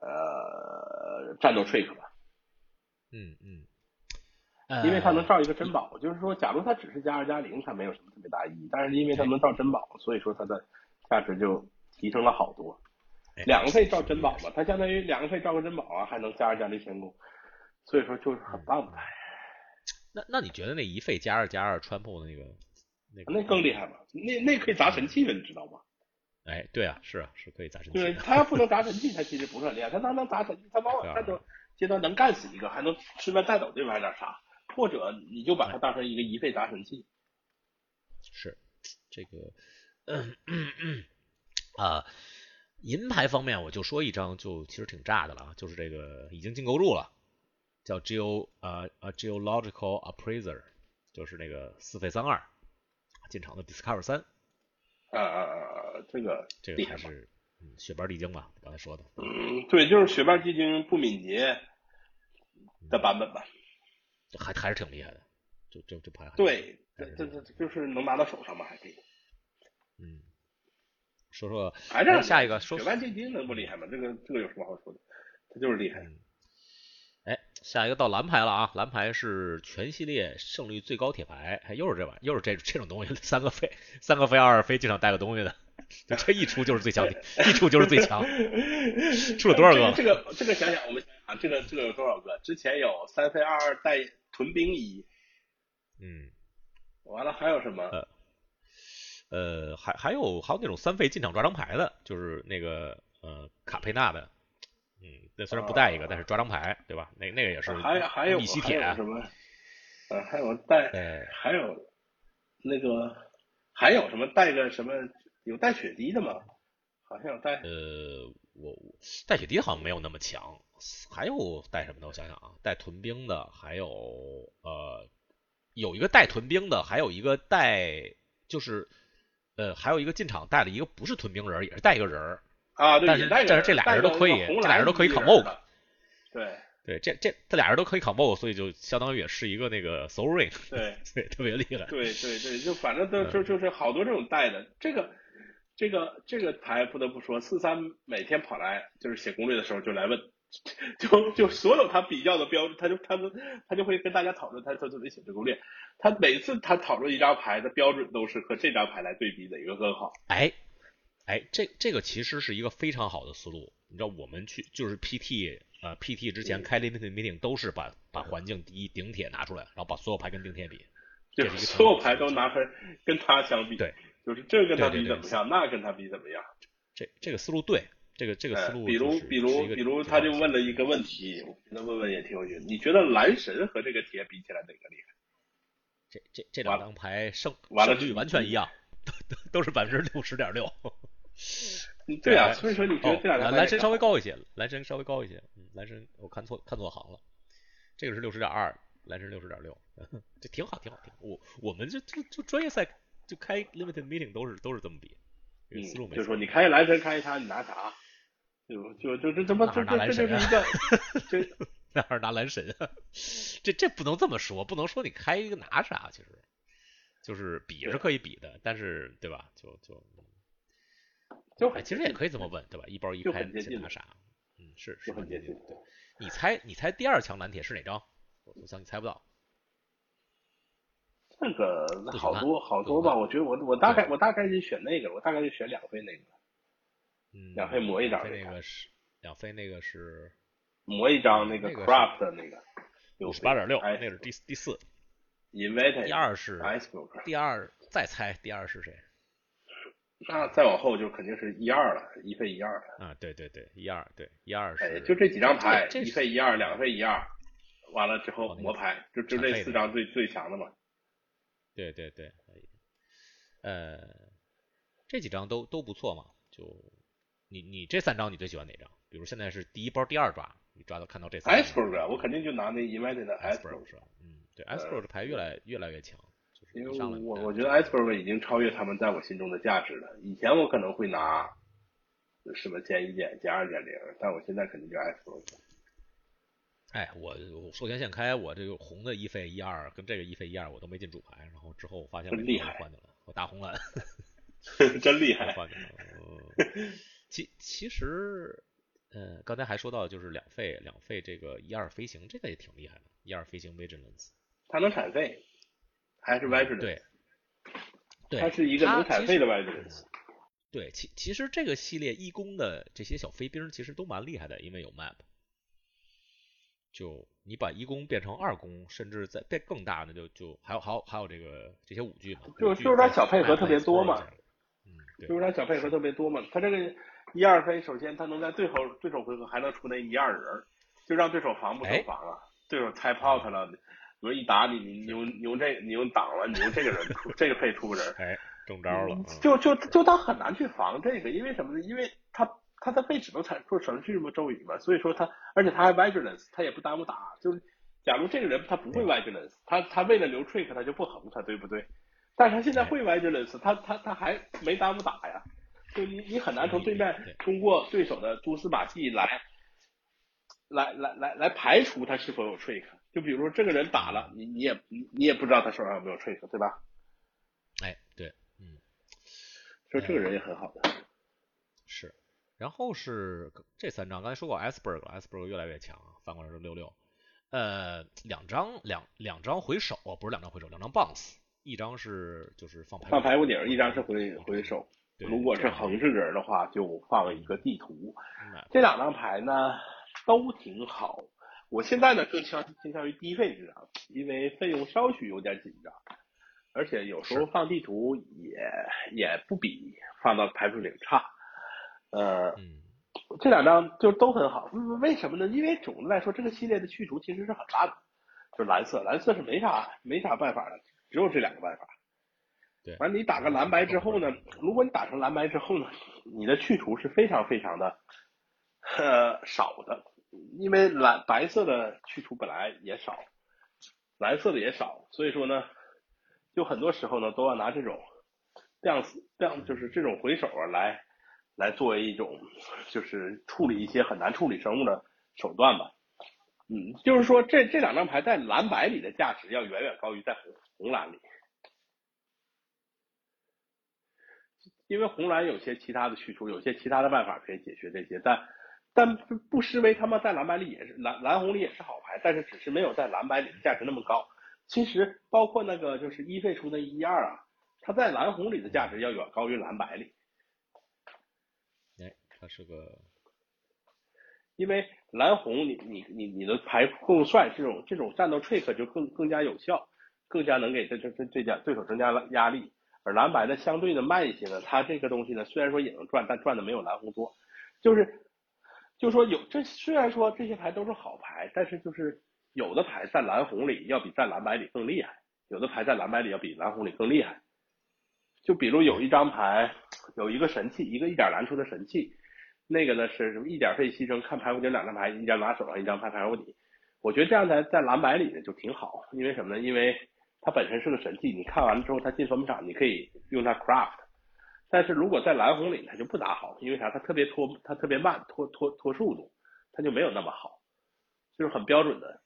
呃，战斗 trick 吧，嗯嗯，因为它能造一个珍宝，就是说，假如它只是加二加零，它没有什么特别大意义，但是因为它能造珍宝，所以说它的价值就提升了好多。两个费造珍宝嘛，它相当于两个费造个珍宝啊，还能加二加零先攻，所以说就是很棒的。那那你觉得那一费加二加二穿破那个那那更厉害吗？那那可以砸神器了，你知道吗？哎，对啊，是啊，是可以砸神器。对他要不能砸神器，他其实不是很厉害。他能能砸神器，他往往战斗阶段能干死一个，还能顺便带走对方点啥，或者你就把它当成一个一费砸神器。是，这个，嗯嗯嗯，啊，银牌方面我就说一张，就其实挺炸的了，就是这个已经进构筑了，叫 Geo 呃呃 Geological Appraiser，就是那个四费三二进场的 Discover 三。啊啊啊！这个这个还是嗯血瓣地精吧，刚才说的。嗯，对，就是血瓣地精不敏捷的版本吧。还还是挺厉害的，就就就牌。对，这这这就是能拿到手上嘛，还可以。嗯，说说还是下一个说血瓣地精能不厉害吗？这个这个有什么好说的？他就是厉害。哎，下一个到蓝牌了啊！蓝牌是全系列胜率最高铁牌，还又是这玩意，又是这这种东西，[LAUGHS] 三个飞，三个飞，二二飞，经常带个东西的，这一出就是最强，一出就是最强。[LAUGHS] 出了多少个？这个这个想想，我们想想，这个这个有多少个？之前有三飞二二带屯兵一，嗯，完了还有什么？呃，呃，还还有还有那种三费进场抓张牌的，就是那个呃卡佩纳的。嗯，那虽然不带一个，但是抓张牌，对吧？那那个也是还还有吸铁什么？呃，还有带，还有那个还有什么带个什么？有带血滴的吗？好像有带。呃，我带血滴好像没有那么强。还有带什么的？我想想啊，带屯兵的，还有呃，有一个带屯兵的，还有一个带就是呃，还有一个进场带了一个不是屯兵人，也是带一个人儿。啊，但是但是这俩人都可以，这俩人都可以考 m o 对对，这这这俩人都可以 combo，所以就相当于也是一个那个 soul ring，[LAUGHS] 对对，特别厉害。对对对，就反正都就嗯就是好多这种带的，这个这个这个台不得不说，四三每天跑来就是写攻略的时候就来问，[LAUGHS] 就就所有他比较的标准，他就他们他就会跟大家讨论他他怎么写这攻略，他每次他讨论一张牌的标准都是和这张牌来对比哪个更好。哎，哎，这这个其实是一个非常好的思路。你知道，我们去就是 PT 呃 PT 之前嗯开 limited meeting 都是把把环境第一顶铁拿出来，然后把所有牌跟顶铁比。就是所有牌都拿出来跟他相比，对，就是这跟他比怎么样，那跟他比怎么样。这这个思路对，这个这个思哎路、比如比如比如，他就问了一个问题，我觉得问问也挺有趣。你觉得蓝神和这个铁比起来哪个厉害？这这这两张牌胜完了胜率完全一样，[LAUGHS] 都都都是百分之六十点六。对啊，哎所以说你觉得哦这两张蓝蓝神稍微高一些，蓝神稍微高一些，嗯，蓝神我看错看错行了，这个是六十点二，蓝神六十点六，[LAUGHS] 这挺好挺好挺好。我我们就就就专业赛就开 limited meeting 都是都是这么比，这个嗯思路，没错。就是说你开蓝神开他，你拿啥？就就就这这么这这这蓝就是神一个 [LAUGHS] 这那还是拿蓝神啊，这这不能这么说，不能说你开一个拿啥，其实就是比是可以比的，但是对吧？就就就哎，其实也可以这么问，对吧？一包一就开先拿啥？嗯，是是很接近。的。对，你猜你猜第二强蓝铁是哪张？我我想你猜不到。这个好多好多吧，我觉得我我大概我大概就选那个，我大概就选两飞那个，嗯，两飞磨一张那个是两飞那个是磨一张那个那个是 craft 的那个五十八点六，哎那个是第第四。invited 第二是第二再猜第二是谁？那再往后就肯定是一二了，一费一二了。啊，对对对，一二对一二是哎，就这几张牌，一费一二，两费一二，完了之后哦那个磨牌，就就这四张最最强的嘛。对对对，可以。呃，这几张都都不错嘛。就你你这三张你最喜欢哪张？比如现在是第一包第二抓，你抓到看到这三张 iceberg，我肯定就拿那 invited 的 iceberg iceberg，是吧？嗯，对，iceberg 的牌越来越来越强，就是因为我我觉得 iceberg 已经超越他们在我心中的价值了。以前我可能会拿什么减一减、减二减零，但我现在肯定就 iceberg。哎，我我授权限开，我这个红的一费一二跟这个一费一二我都没进主牌，然后之后我发现我厉害换掉了，我大红蓝 [LAUGHS] 真厉害。换掉了。嗯 [LAUGHS] 其其实，呃，刚才还说到就是两费两费这个一二飞行，这个也挺厉害的，一二飞行 vigilance。它能产废，还是 vigilance，嗯对，对，它是一个能产废的 vigilance。对，其其实这个系列义工的这些小飞兵其实都蛮厉害的，因为有 map。就你把一攻变成二攻，甚至再变更大的，就就还有还有还有这个这些武具嘛，就就是它小配合特别多嘛。嗯，对就是它小配合特别多嘛，它这个一二飞，首先它能在最后对手回合还能出那一二人儿，就让对手防不胜防啊。对手猜 out 了，比如一打你，你你用你用这你用挡了，你用这个人出 [LAUGHS] 这个配出个人，哎，中招了。嗯就就就他很难去防这个，因为什么呢？因为他他的背只能产出程序嘛，咒语嘛，所以说他而且他还 vigilance，他也不耽误打。就是假如这个人他不会 vigilance，他他为了留 trick 他就不横他，对不对？但是他现在会 vigilance，他他他还没耽误打呀。就你你很难从对面通过对手的蛛丝马迹来来来来来排除他是否有 trick。就比如说这个人打了，你你也你你也不知道他手上有没有 trick，对吧？哎，对，嗯，所以这个人也很好的。是。然后是这三张，刚才说过 iceberg，iceberg 越来越强，翻过来是六六。呃，两张两两张回手，不是两张回手，两张 bounce，一张是就是放牌放牌屋顶，一张是回回手。如果是横着人的话，就放一个地图。嗯这两张牌呢都挺好。我现在呢更倾倾向于低费这张，因为费用稍许有点紧张，而且有时候放地图也也不比放到排骨顶差。呃，嗯，这两张就都很好，嗯为什么呢？因为总的来说，这个系列的去除其实是很烂的，就蓝色，蓝色是没啥没啥办法的，只有这两个办法。对。完，你打个蓝白之后呢，如果你打成蓝白之后呢，你的去除是非常非常的呃少的，因为蓝白色的去除本来也少，蓝色的也少，所以说呢，就很多时候呢都要拿这种这样这样就是这种回手啊来来作为一种就是处理一些很难处理生物的手段吧。嗯，就是说这这两张牌在蓝白里的价值要远远高于在红红蓝里，因为红蓝有些其他的去除，有些其他的办法可以解决这些，但但不不失为他们在蓝白里也是蓝蓝红里也是好牌，但是只是没有在蓝白里的价值那么高。其实包括那个就是一费出的一二啊，它在蓝红里的价值要远高于蓝白里。哎，它是个。因为蓝红，你你你你的牌更帅，这种这种战斗 trick 就更更加有效，更加能给这这这这家对手增加了压力。而蓝白呢，相对的慢一些呢，它这个东西呢，虽然说也能赚，但赚的没有蓝红多。就是，就说有这虽然说这些牌都是好牌，但是就是有的牌在蓝红里要比在蓝白里更厉害，有的牌在蓝白里要比蓝红里更厉害。就比如有一张牌，有一个神器，一个一点蓝出的神器。那个呢是什么一点费牺牲看牌库顶两张牌，一张拿手上，一张牌牌库底。我觉得这样在在蓝白里呢就挺好，因为什么呢？因为它本身是个神器，你看完了之后它进分场，你可以用它 craft。但是如果在蓝红里它就不咋好，因为啥？它特别拖，它特别慢，拖拖拖速度，它就没有那么好，就是很标准的。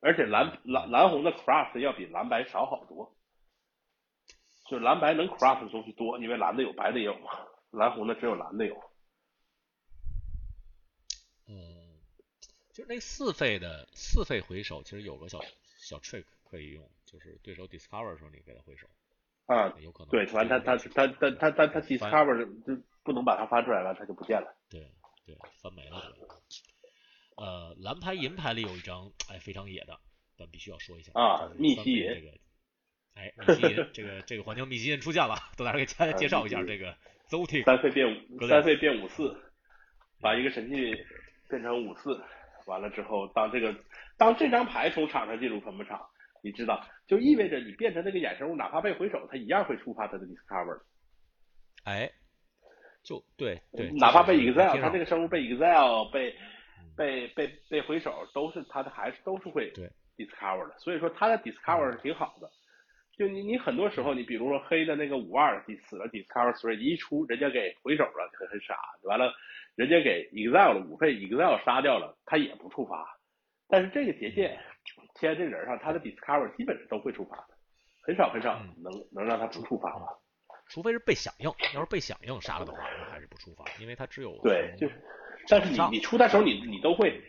而且蓝蓝蓝红的 craft 要比蓝白少好多，就蓝白能 craft 的东西多，因为蓝的有，白的也有嘛。蓝红的只有蓝的有。嗯就那四费的四费回手，其实有个小小 trick 可以用，就是对手 discover 的时候，你给他回手。啊，有可能。对，反正他他他他他他他 discover 就不能把它发出来了，它就不见了。对对，翻没了。呃，蓝牌银牌里有一张，哎，非常野的，但必须要说一下啊，密西银这个，哎，密西银这个这个环境密西银出现了，都大家给 [LAUGHS] 大家介绍一下这个 zotic。三费变五，三费变五四，把一个神器变成五四。完了之后，当这个当这张牌从场上进入坟墓场，你知道，就意味着你变成那个衍生物，哪怕被回手，它一样会触发它的 discover。哎，就对对，哪怕被 Excel，它这个生物被 Excel 被被被被回手，都是它的还是都是会 discover 的。所以说它的 discover 是挺好的。就你你很多时候，你比如说黑的那个五二死了 discover three 一出，人家给回手了，很很傻，完了。人家给 exile 了五费 Excel 杀掉了，它也不触发。但是这个结界贴在这人上，他的 discover 基本上都会触发的，很少很少能能让他不触发吧？除非是被响应，要是被响应杀了的话，那还是不触发，因为他只有对，就是。但是你你出的时候，你你都会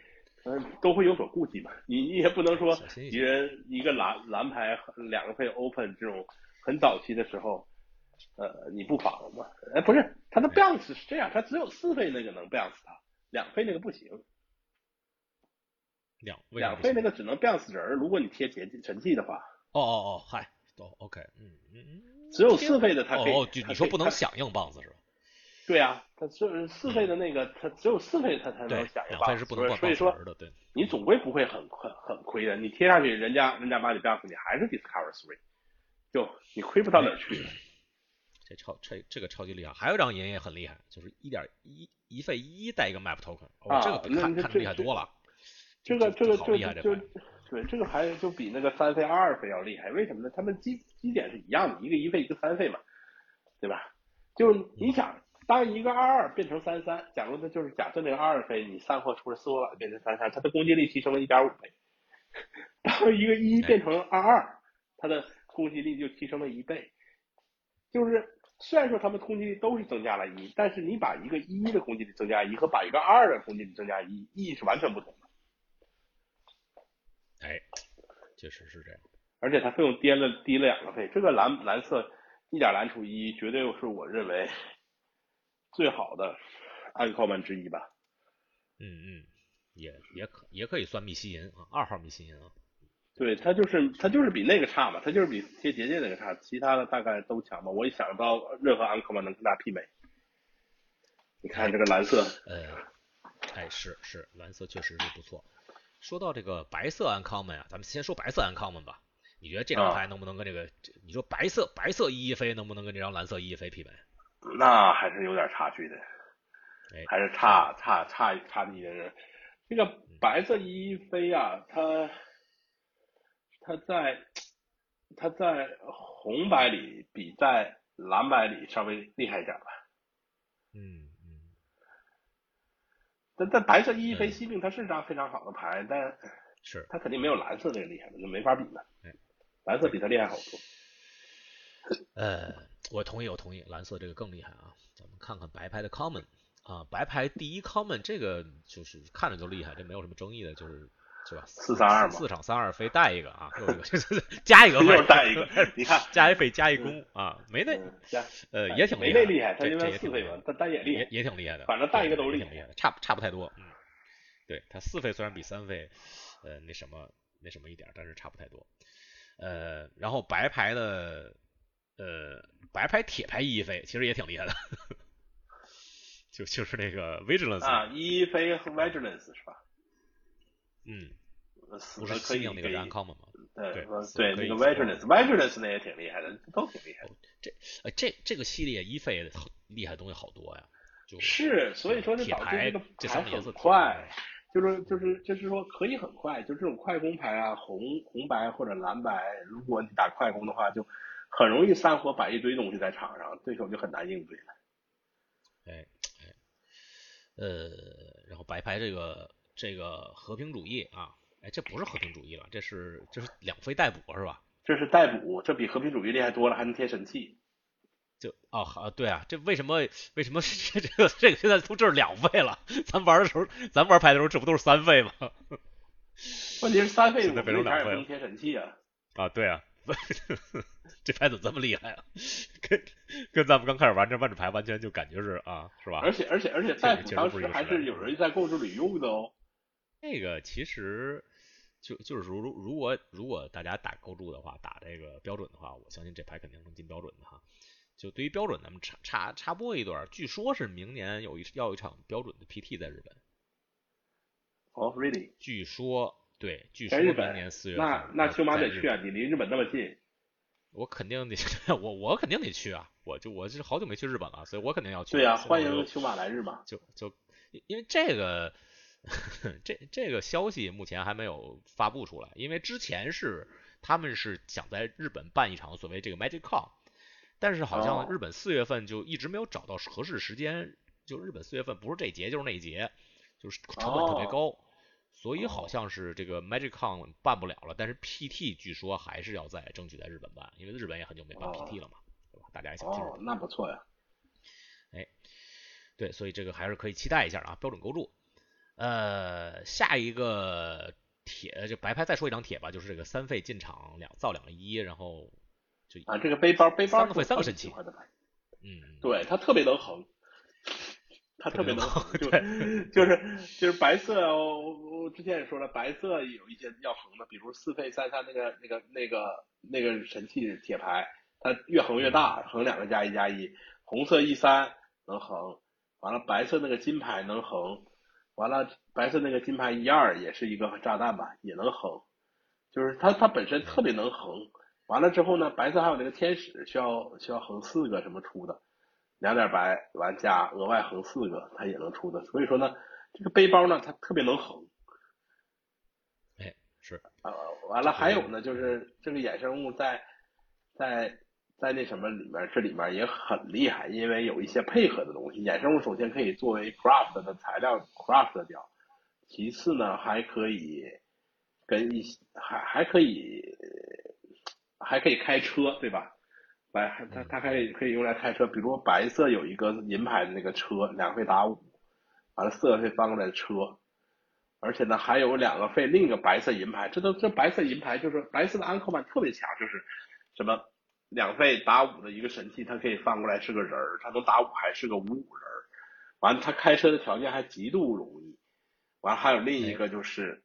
嗯都会有所顾忌嘛，你你也不能说敌人一个蓝蓝牌两个费 open 这种很早期的时候。呃，你不防吗？哎，不是，他的 bounce 是这样，他只有四费那个能 bounce 他，两费那个不行。两两费那个只能 bounce 人，如果你贴结神器的话。哦哦哦，嗨，都 OK，嗯嗯嗯。只有四费的他可以。哦，你说不能响应 bounce 是吧？对呀，他是四费的那个，他只有四费他才能响应 bounce，所以说你总归不会很很很亏的。你贴上去，人家人家把你 bounce，你还是 discover three，就你亏不到哪儿去。[LAUGHS] 超这这个超级厉害，还有一张银也很厉害，就是一点一一费一带一个 map token，哦，这个比看看厉害多了。这个这个就就对这个牌就比那个三费二费要厉害，为什么呢？他们基基点是一样的，一个一费一个三费嘛，对吧？就是你想当一个二二变成三三，假如他就是假设那个二二费你散货出了四五百变成三三，它的攻击力提升了一点五倍。[LAUGHS] 当一个一变成二二，它的攻击力就提升了一倍，就是。虽然说他们攻击力都是增加了一，但是你把一个一的攻击力增加一和把一个二的攻击力增加一，意义是完全不同的。哎，确实是这样。而且它费用跌了低了两个费，这个蓝蓝色一点蓝除一，绝对是我认为 [LAUGHS] 最好的安靠曼之一吧。嗯嗯，也也可也可以算密西银啊，二号密西银啊。对它就是它就是比那个差嘛，它就是比贴结界那个差，其他的大概都强吧。我也想不到任何安克曼能跟他媲美。你看这个蓝色，呃，哎是是，蓝色确实是不错。说到这个白色安康们啊，咱们先说白色安康们吧。你觉得这张牌能不能跟这个？你说白色白色一一飞能不能跟这张蓝色一一飞媲美？那还是有点差距的，还是差差差差一点点。这个白色一一飞啊，它。它在它在红白里比在蓝白里稍微厉害一点吧。嗯嗯。但但白色一飞西命它是张非常好的牌，但是它肯定没有蓝色这个厉害的，那没法比的嗯。蓝色比它厉害好多。呃，我同意，我同意，蓝色这个更厉害啊。咱们看看白牌的 common 啊，白牌第一 common 这个就是看着就厉害，这没有什么争议的，就是是吧？四三二嘛四场三二飞带一个啊，又一个 [LAUGHS] 加一个，又带一个，你看加一费加一攻啊，没那呃也挺没那厉害，他因为四费嘛，但但也厉也害。也挺厉害的，反正带一个都对厉害也挺厉害的，差差不太多，嗯，对，他四费虽然比三费，呃，那什么那什么一点，但是差不太多，呃，然后白牌的，呃，白牌铁牌一费其实也挺厉害的，[LAUGHS] 就就是那个 vigilance 啊，一飞和 vigilance 是吧？嗯，死不是的可以那个 uncommon 吗？对对那个可以死 vigilance，vigilance 那也挺厉害的，都挺厉害的。呃，这这个系列一费好厉害的东西好多呀，就是是，所以说就铁导致牌这个牌很快，就是就是就是说可以很快，就这种快攻牌啊，红红白或者蓝白，如果你打快攻的话，就很容易散伙摆一堆东西在场上，对手就很难应对了。哎哎，呃，然后白牌这个这个和平主义啊，哎，这不是和平主义了，这是这是两费逮捕是吧？这是逮捕，这比和平主义厉害多了，还能贴神器。就哦好对啊，这为什么为什么这 [LAUGHS] 这个这个现在都这是两费了？咱玩的时候，咱玩牌的时候，这不都是三费吗？[LAUGHS] 问题是三费现在五变成两费贴神器啊。啊，对啊，[LAUGHS] 这牌怎么这么厉害啊？跟跟咱们刚开始玩这万智牌完全就感觉是啊，是吧？而且而且而且逮捕当时还是有人在构筑里用的哦。这个其实就就是如如如果如果大家打构筑的话，打这个标准的话，我相信这牌肯定能进标准的哈。就对于标准，咱们插插插播一段，据说是明年有一要一场标准的 PT 在日本，哦，really？据说对，据说明年四月份那那在秋马得去啊，你离日本那么近。我肯定得 [LAUGHS] 我我肯定得去啊，我就我是好久没去日本了，所以我肯定要去。对呀、欢迎秋马来日嘛。就就因为这个 [LAUGHS] 这这个消息目前还没有发布出来，因为之前是他们是想在日本办一场所谓这个 Magic Con，但是好哦像日本四月份就一直没有找到合适时间，就日本四月份不是这节就是那一节，就是成本特别哦高。所以好像是这个 Magic Con 办不了了，但是 PT 据说还是要在争取在日本办，因为日本也很久没办哦 PT 了嘛，对吧？大家也想去日哦，本。那不错呀。哎对，所以这个还是可以期待一下啊，标准构筑。呃，下一个铁就白牌再说一张铁吧，就是这个三费进场两造两个一，然后就啊，这个背包背包三个会是我特别三个神器嗯，对，他特别能横，他特别能横，就就是就是白色，我我之前也说了，白色有一些要横的，比如四费三三那个那个那个那个神器铁牌，它越横越大，横两个加一加一，红色一三能横，完了白色那个金牌能横，完了白色那个金牌一二也是一个炸弹吧，也能横，就是它它本身特别能横。完了之后呢，白色还有那个天使需要需要横四个什么出的，两点白完加额外横四个，它也能出的。所以说呢，这个背包呢，它特别能横。哎，是，呃，完了还有呢，就是这个衍生物在在在那什么里面，这里面也很厉害，因为有一些配合的东西。衍生物首先可以作为 craft 的材料 craft 掉，其次呢还可以跟一还还可以还可以开车，对吧？白它它可以可以用来开车，比如白色有一个银牌的那个车，两费打五，完了四个费翻过来的车，而且呢还有两个费另一个白色银牌，这都这白色银牌就是白色的安克曼特别强，就是什么两费打五的一个神器，它可以翻过来是个人儿，它能打五还是个五五人儿，完了它开车的条件还极度容易，完了还有另一个就是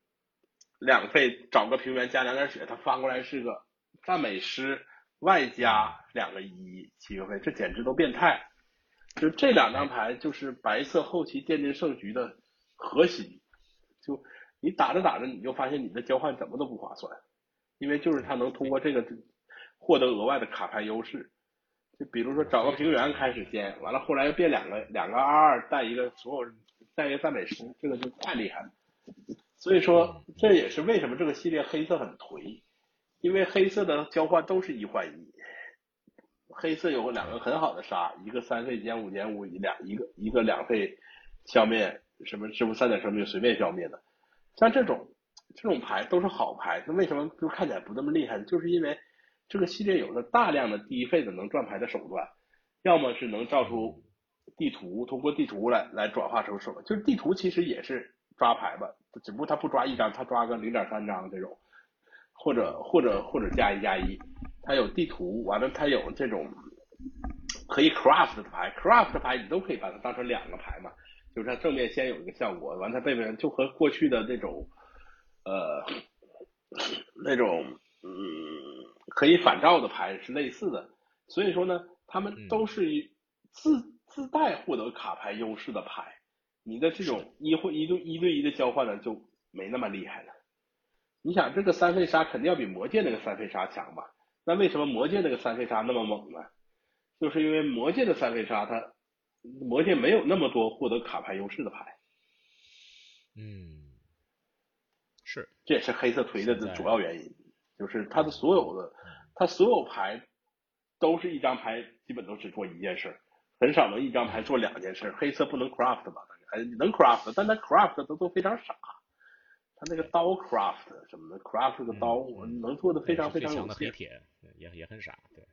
两费找个平原加两点血，它翻过来是个赞美诗。外加两个一七个费，这简直都变态。就这两张牌就是白色后期奠定胜局的核心。就你打着打着，你就发现你的交换怎么都不划算，因为就是它能通过这个获得额外的卡牌优势。就比如说找个平原开始先，完了后来又变两个两个 R 二带一个所有带一个赞美诗，这个就太厉害了。所以说这也是为什么这个系列黑色很颓。因为黑色的交换都是一换一，黑色有两个很好的杀，一个三费减五减五两一个一个两费消灭什么支付三点生命随便消灭的。像这种这种牌都是好牌，那为什么就看起来不那么厉害？就是因为这个系列有了大量的低费的能转牌的手段，要么是能造出地图，通过地图来来转化成手，就是地图其实也是抓牌吧，只不过他不抓一张，他抓个零点三张这种，或者或者或者加一加一，他有地图，完了他有这种可以 craft 的牌，craft 的牌你都可以把它当成两个牌嘛，就是它正面先有一个效果，完它背面就和过去的那种呃那种嗯可以反照的牌是类似的，所以说呢，他们都是自自带获得卡牌优势的牌，你的这种一会一对一对一的交换呢就没那么厉害了。你想这个三费杀肯定要比魔界那个三费杀强吧？那为什么魔界那个三费杀那么猛呢？就是因为魔界的三费杀，它魔界没有那么多获得卡牌优势的牌，嗯，是，这也是黑色推的主要原因，就是他的所有的，他所有牌都是一张牌，基本都只做一件事，很少能一张牌做两件事。黑色不能 craft 吧？哎，能 craft，但他 craft 都都非常傻。他那个刀 craft 什么的，craft 个刀能做的非常非常强的黑铁，也也很傻，对。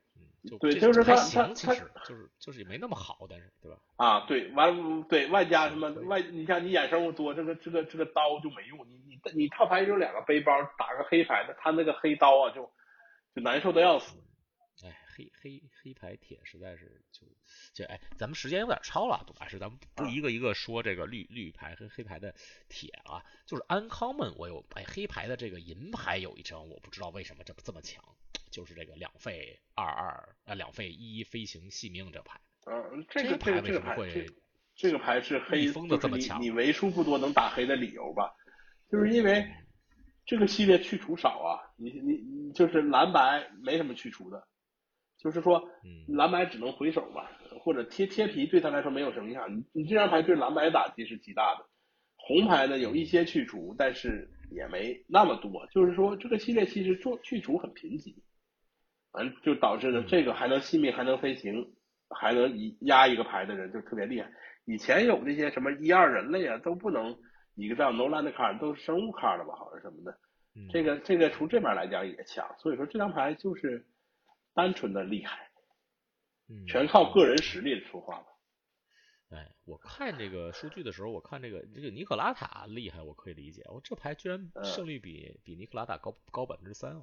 对，就是他他他就是就是也没那么好，但是对吧？啊，对，完对外加什么外？你像你衍生物多，这个这个这个刀就没用。你你你套牌有两个背包，打个黑牌的，他那个黑刀啊，就就难受的要死。哎，黑黑黑牌铁实在是就就哎，咱们时间有点超了，董大师，咱们不一个一个说这个绿绿牌和黑牌的铁啊，就是 uncommon，我有哎黑牌的这个银牌有一张，我不知道为什么这么这么强。就是这个两费二二啊，两费一飞行细命这牌，嗯，这个这个这个牌，这这个牌是黑风的这么强，你为数不多能打黑的理由吧？就是因为这个系列去除少啊，你你你就是蓝白没什么去除的，就是说蓝白只能回手吧，或者贴贴皮对他来说没有什么影响。你你这张牌对蓝白打击是极大的，红牌呢有一些去除，但是也没那么多，就是说这个系列其实做去除很贫瘠。完就导致呢，这个还能细命，还能飞行，还能一压一个牌的人就特别厉害。以前有那些什么一二人类啊，都不能一个叫 no land 卡，都是生物卡的吧，好像什么的。这个这个从这边来讲也强，所以说这张牌就是单纯的厉害，全靠个人实力说话吧。哎，我看这个数据的时候，我看这个这个尼克拉塔厉害，我可以理解。我这牌居然胜率比比尼克拉塔高高百分之三啊！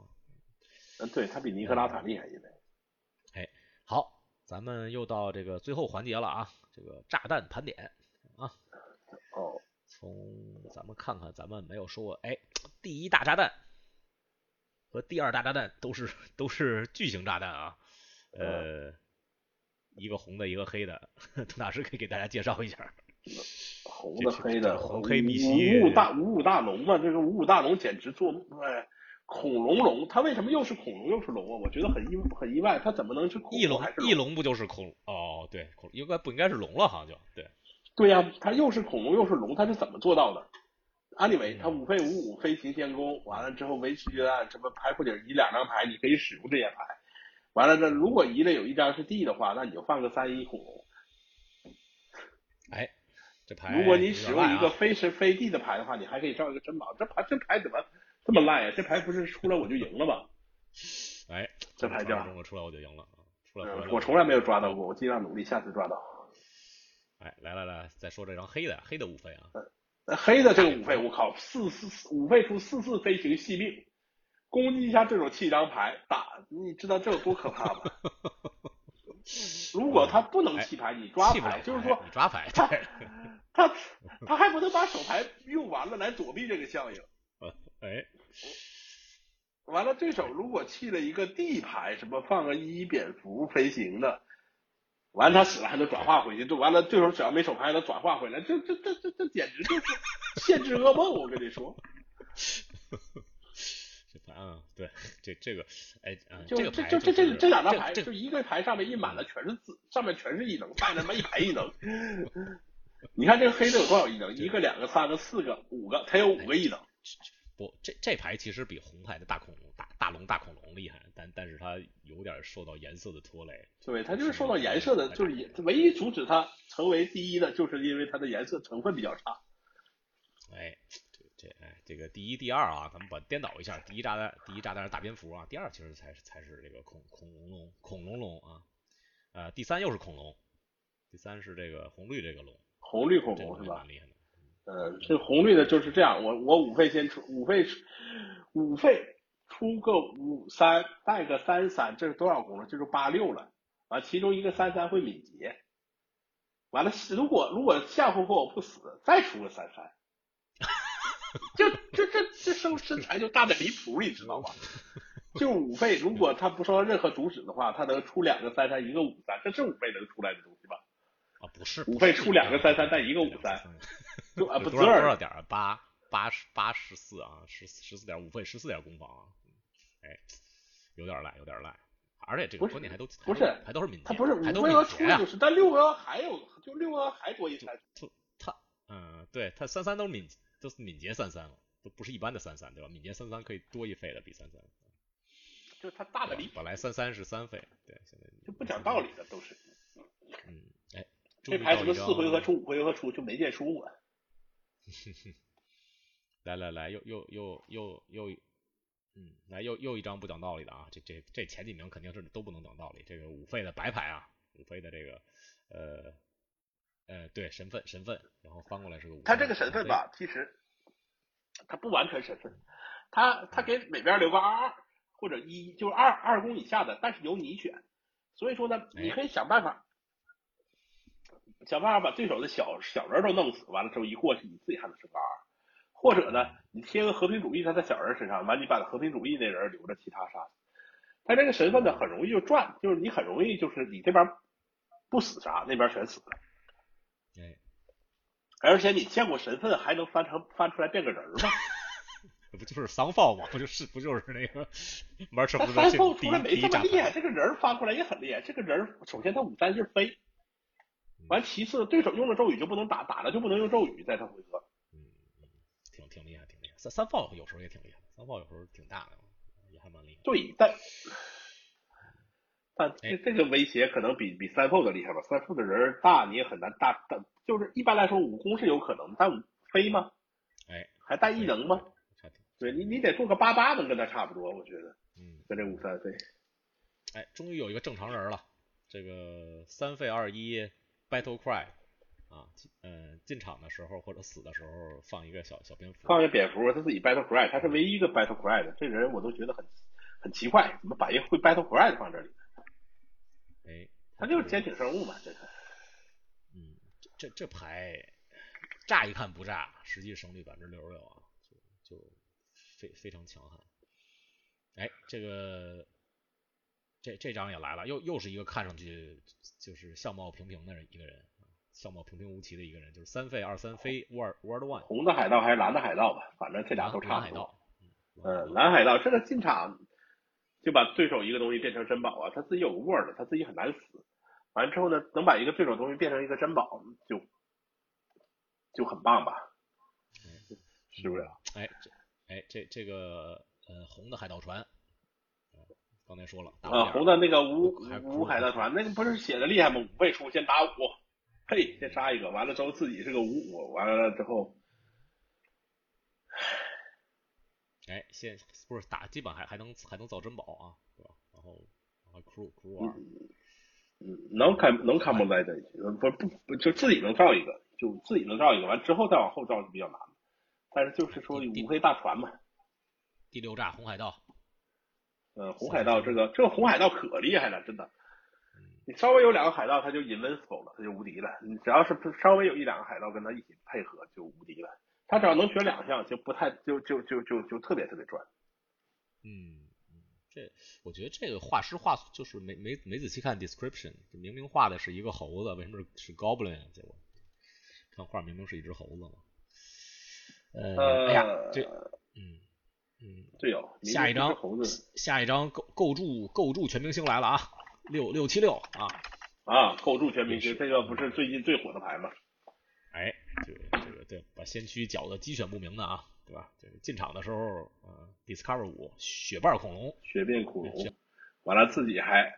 嗯，对他比尼克拉塔厉害一点。哎，好，咱们又到这个最后环节了啊，这个炸弹盘点啊。哦。从咱们看看，咱们没有说过，哎，第一大炸弹和第二大炸弹都是都是巨型炸弹啊。呃，一个红的，一个黑的，[LAUGHS] 邓大师可以给大家介绍一下。[LAUGHS] 红的、黑的，红黑密西。五五大五五大龙嘛，这个五五大龙简直做梦哎。恐龙龙，它为什么又是恐龙又是龙啊？我觉得很意很意外，它怎么能是恐龙还是翼龙？不就是恐哦？对，恐应该不应该是龙了？好像就对。对呀，它又是恐龙又是龙，它是怎么做到的？Anyway，它五费五五飞行天宫，完了之后维持决战，什么牌库里移两张牌，你可以使用这些牌。完了这如果移了有一张是 D 的话，那你就放个三一恐龙。哎，这牌如果你使用一个非是非 D 的牌的话，你还可以造一个珍宝。这牌这牌怎么？这么烂呀！这牌不是出来我就赢了吗？哎，这牌叫出来我就赢了出来我从来没有抓到过，我尽量努力，下次抓到。哎，来来来，再说这张黑的，黑的五费啊。黑的这个五费，我靠，四四五费出四四飞行细命，攻击一下对手弃张牌打，你知道这有多可怕吗？[LAUGHS] 如果他不能弃牌，你抓牌，就是说抓牌，他他他还不能把手牌用完了来躲避这个效应。[LAUGHS] 哎，完了，对手如果弃了一个 D 牌，什么放个一蝙蝠飞行的，完他死了还能转化回去，就完了，对手只要没手牌还能转化回来，这这这这这简直就是限制噩梦，我跟你说。[LAUGHS] 这牌啊，对，这这个，哎，就这就这这这两张牌，就一个牌上面印满了全是字，上面全是异能，带他妈一排异能。[LAUGHS] 你看这个黑的有多少异能？一个、两个、三个、四个、五个，他有五个异能。不，这这牌其实比红牌的大恐龙、大大龙、大恐龙厉害，但但是它有点受到颜色的拖累。对，它就是受到颜色的，就是唯一阻止它成为第一的，就是因为它的颜色成分比较差。哎，这这哎，这个第一、第二啊，咱们把颠倒一下，第一炸弹，第一炸弹是大蝙蝠啊，第二其实才是才是这个恐恐龙龙恐龙龙啊，呃，第三又是恐龙，第三是这个红绿这个龙，红绿恐龙是吧蛮？厉害的。嗯，这红绿的就是这样，我我五费先出，五费五费出个五三，带个三三，这是多少攻了？这是八六了。完，其中一个三三会敏捷。完了，如果如果下回合我不死，再出个三三，就这这这身身材就大的离谱，你知道吗？就五费，如果他不受到任何阻止的话，他能出两个三三，一个五三，这是五费能出来的东西吧？啊，不是，五费出两个三三带一个五三，[LAUGHS] 就啊不多少多少点儿啊？八八十八十四啊，十十四点五费，十四点攻防啊，哎，有点赖，有点赖，而且这个关键还都不是还都是敏捷，他不是还都五费额敏捷啊出的就是，但六额还有就六额还多一三，他嗯，对他三三都是敏都是敏捷三三了，都不是一般的三三对吧？敏捷三三可以多一费的比三三，就是他大的离谱，本来三三是三费，对，现在就不讲道理的都是。嗯，哎，这牌什么四回合出五回合出就没见输过，[LAUGHS] 来来来，又又又又又，嗯，来又又一张不讲道理的啊！这这这前几名肯定是都不能讲道理。这个五费的白牌啊，五费的这个呃呃对身份身份，然后翻过来是个五。他这个身份，吧，其实他不完全身份，他他给每边留个二二或者一，就是二二攻以下的，但是由你选。所以说呢，你可以想办法，想办法把对手的小小人都弄死，完了之后一过去，你自己还能升个二。或者呢，你贴个和平主义在他小人身上，完你把和平主义那人留着，其他杀死。他这个身份呢，很容易就转，就是你很容易就是你这边不死啥，那边全死了。哎，而且你见过身份还能翻成翻出来变个人 [LAUGHS] 吗？不就是桑放吗？不就是不就是那个玩车他不是三凤第出来没这么厉害，这个人翻过来也很厉害。这个人首先他五三是飞，完其次对手用了咒语就不能打，打了就不能用咒语，在他回合。嗯嗯，挺挺厉害，挺厉害。三三炮有时候也挺厉害，三炮有时候挺大的，也还蛮厉害。对，但但哎这这个威胁可能比比三炮的厉害吧？三炮的人大，你也很难大，但就是一般来说武功是有可能，但飞吗？哎，还带异能吗？对你，你得做个八八能跟他差不多，我觉得嗯。跟这五三飞。哎，终于有一个正常人了。这个三费二一 Battle Cry 啊，呃，进场的时候或者死的时候放一个小小蝙蝠。放一个蝙蝠，他自己 battle cry，他是唯一一个 battle cry 的，这人我都觉得很很奇怪，怎么把一个会 battle cry 的放这里？哎，他就是坚挺生物嘛，这个。嗯，这这这牌乍一看不炸，实际胜率百分之六十六啊，就就非非常强悍。哎，这个这这张也来了，又又是一个看上去就是相貌平平的人一个人啊，相貌平平无奇的一个人，就是三费二三飞 World World One 红的海盗还是蓝的海盗吧，反正这俩蓝都差不多。蓝海盗，嗯，蓝海盗这个进场就把对手一个东西变成珍宝啊，他自己有个 word，他自己很难死。完了之后呢，能把一个对手东西变成一个珍宝，就就很棒吧？是不是？哎，这哎这这个呃红的海盗船，啊刚才说了，大啊，红的那个无还无海盗船，那个不是写的厉害吗？五倍出先打五，嘿，先杀一个，完了之后自己是个五五，完了之后哎，现不是打，基本还还能还能造珍宝啊，对吧？然后然后 crew crew 二，嗯，能看能看不在这一起，呃不不不，就自己能造一个，就自己能造一个，完之后再往后造是比较难的。但是就是说五黑大船嘛，第六炸红海盗，嗯，红海盗这个这个红海盗可厉害了，真的。你稍微有两个海盗，他就 invincible 了，他就无敌了。你只要是稍微有一两个海盗跟他一起配合，就无敌了。他只要能选两项，就不太就就就就就特别特别赚。嗯嗯，这我觉得这个画师画就是没没没仔细看 description，明明画的是一个猴子，为什么是是 goblin 啊？结果看画明明是一只猴子嘛。呃，哎呀，这嗯嗯，对哦，下一张下一张构构筑构筑全明星来了啊，六六七六啊，啊，构筑全明星，这个不是最近最火的牌吗？哎，这个这个对，把先驱搅得鸡犬不宁的啊，对吧？这个进场的时候，呃，Discover 五雪瓣恐龙，血变恐龙，完了自己还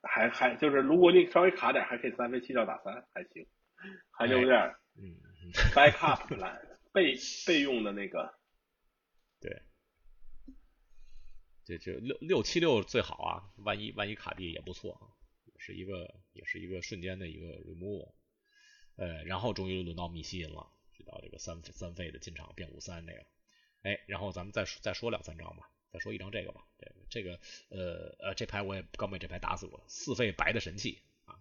还还就是，如果你稍微卡点，还可以三飞七招打三，还行，还有点嗯，嗯。back up 来备备用的那个。对，这这六六七六最好啊，万一万一卡地也不错，也是一个也是一个瞬间的一个 remove。呃，然后终于轮到密西因了，遇到这个三三费的进场变五三那个，哎，然后咱们再再说两三张吧，再说一张这个吧，这个这个呃呃这牌我也刚被这牌打死过，四费白的神器啊。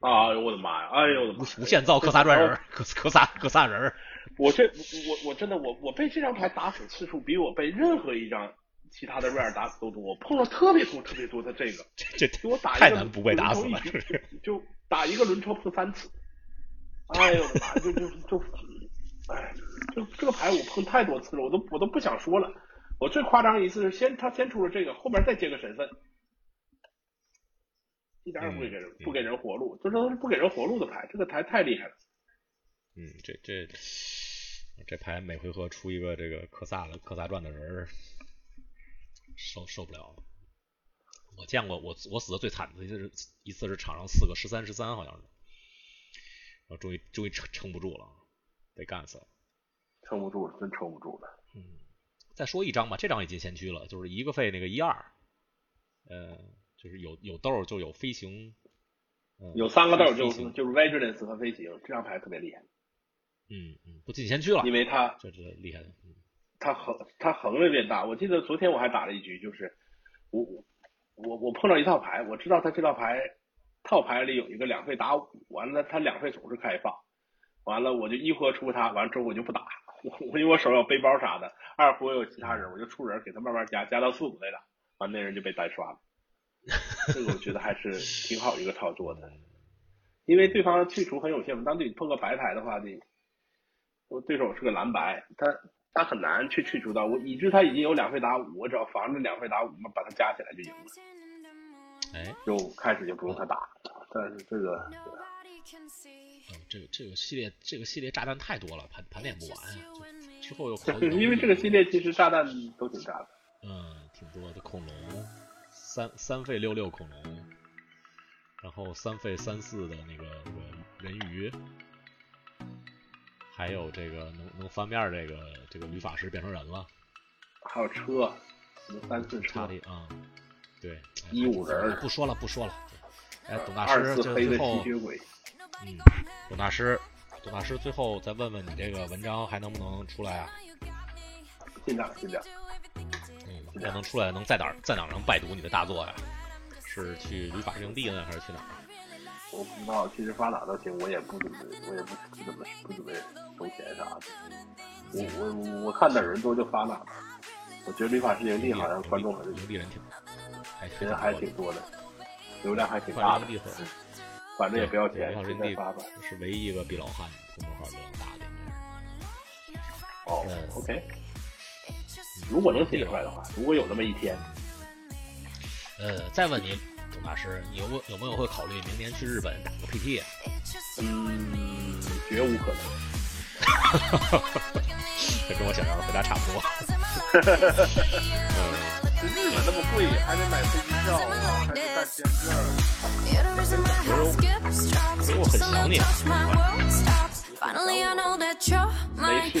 啊！我的妈呀！哎呦我的妈！无限造克萨专人，克克萨克萨人。我这我我真的我我被这张牌打死次数比我被任何一张其他的瑞尔打死都多，我碰了特别多特别多的这个，这给我打一太难不被打死了，就打一个轮抽碰三次。哎呦我的妈！就就就，哎，就这个牌我碰太多次了，我都我都不想说了。我最夸张一次是先他先出了这个，后面再接个神分。一点也不给人不给人活路，这都是不给人活路的牌，这个牌太厉害了。嗯，这这这牌每回合出一个这个科萨的科萨传的人，受受不了了。我见过我我死的最惨的一次是一次是场上四个十三十三好像是，然后终于终于撑撑不住了，被干死了。撑不住了，真撑不住了。嗯，再说一张吧，这张也进先驱了，就是一个费那个一二，嗯。就是有有豆就有飞行，有三个豆就是就是 vigilance 和飞行，这张牌特别厉害。嗯嗯，不进先驱了，因为它这这厉害的。它横它横的变大，我记得昨天我还打了一局，就是我我我碰到一套牌，我知道他这套牌套牌里有一个两费打五，完了他两费总是开放，完了我就一活出他，完了之后我就不打，[LAUGHS] 我因为我手有背包啥的，二活有其他人，我就出人给他慢慢加，加到四五类了，完那人就被单刷了。这个我觉得还是挺好一个操作的，因为对方去除很有限嘛。当对碰个白牌的话，你我对手是个蓝白，他他很难去去除到我，已知他已经有两费打五，我只要防着两费打五嘛，把它加起来就赢了。哎，就开始就不用他打，但是这个，嗯，这个这个系列这个系列炸弹太多了，盘盘点不完，之后又 [LAUGHS] 因为这个系列其实炸弹都挺炸的，嗯，挺多的恐龙。三三费六六恐龙，然后三费三四的那个那个人鱼，还有这个能能翻面这个这个女法师变成人了，还有车，三四车啊，对，一五人不说了不说了，哎，董大师就最后，嗯，董大师，董大师最后再问问你这个文章还能不能出来啊？尽量尽量。要能出来，能在哪儿在哪儿能拜读你的大作呀？是去旅法营地呢，还是去哪儿？我不知道，其实发哪都行，我也不怎么，我也不不怎么不怎么收钱啥的。我我我看哪人多就发哪。我觉得旅法师营地好像观众很营地人挺，人还挺多的，流量还挺大的。反正也不要钱，人地发吧。是唯一一个比老汉公众号流量大的。哦，OK。如果能写出来的话，如果有那么一天，呃，再问你，董大师，你有有没有会考虑明年去日本打个 PT？嗯，绝无可能。这 [LAUGHS] 跟我想象的回答差不多。[LAUGHS] 嗯，日本那么贵，还得买飞机票，还得办签证。其实我很想你。没事，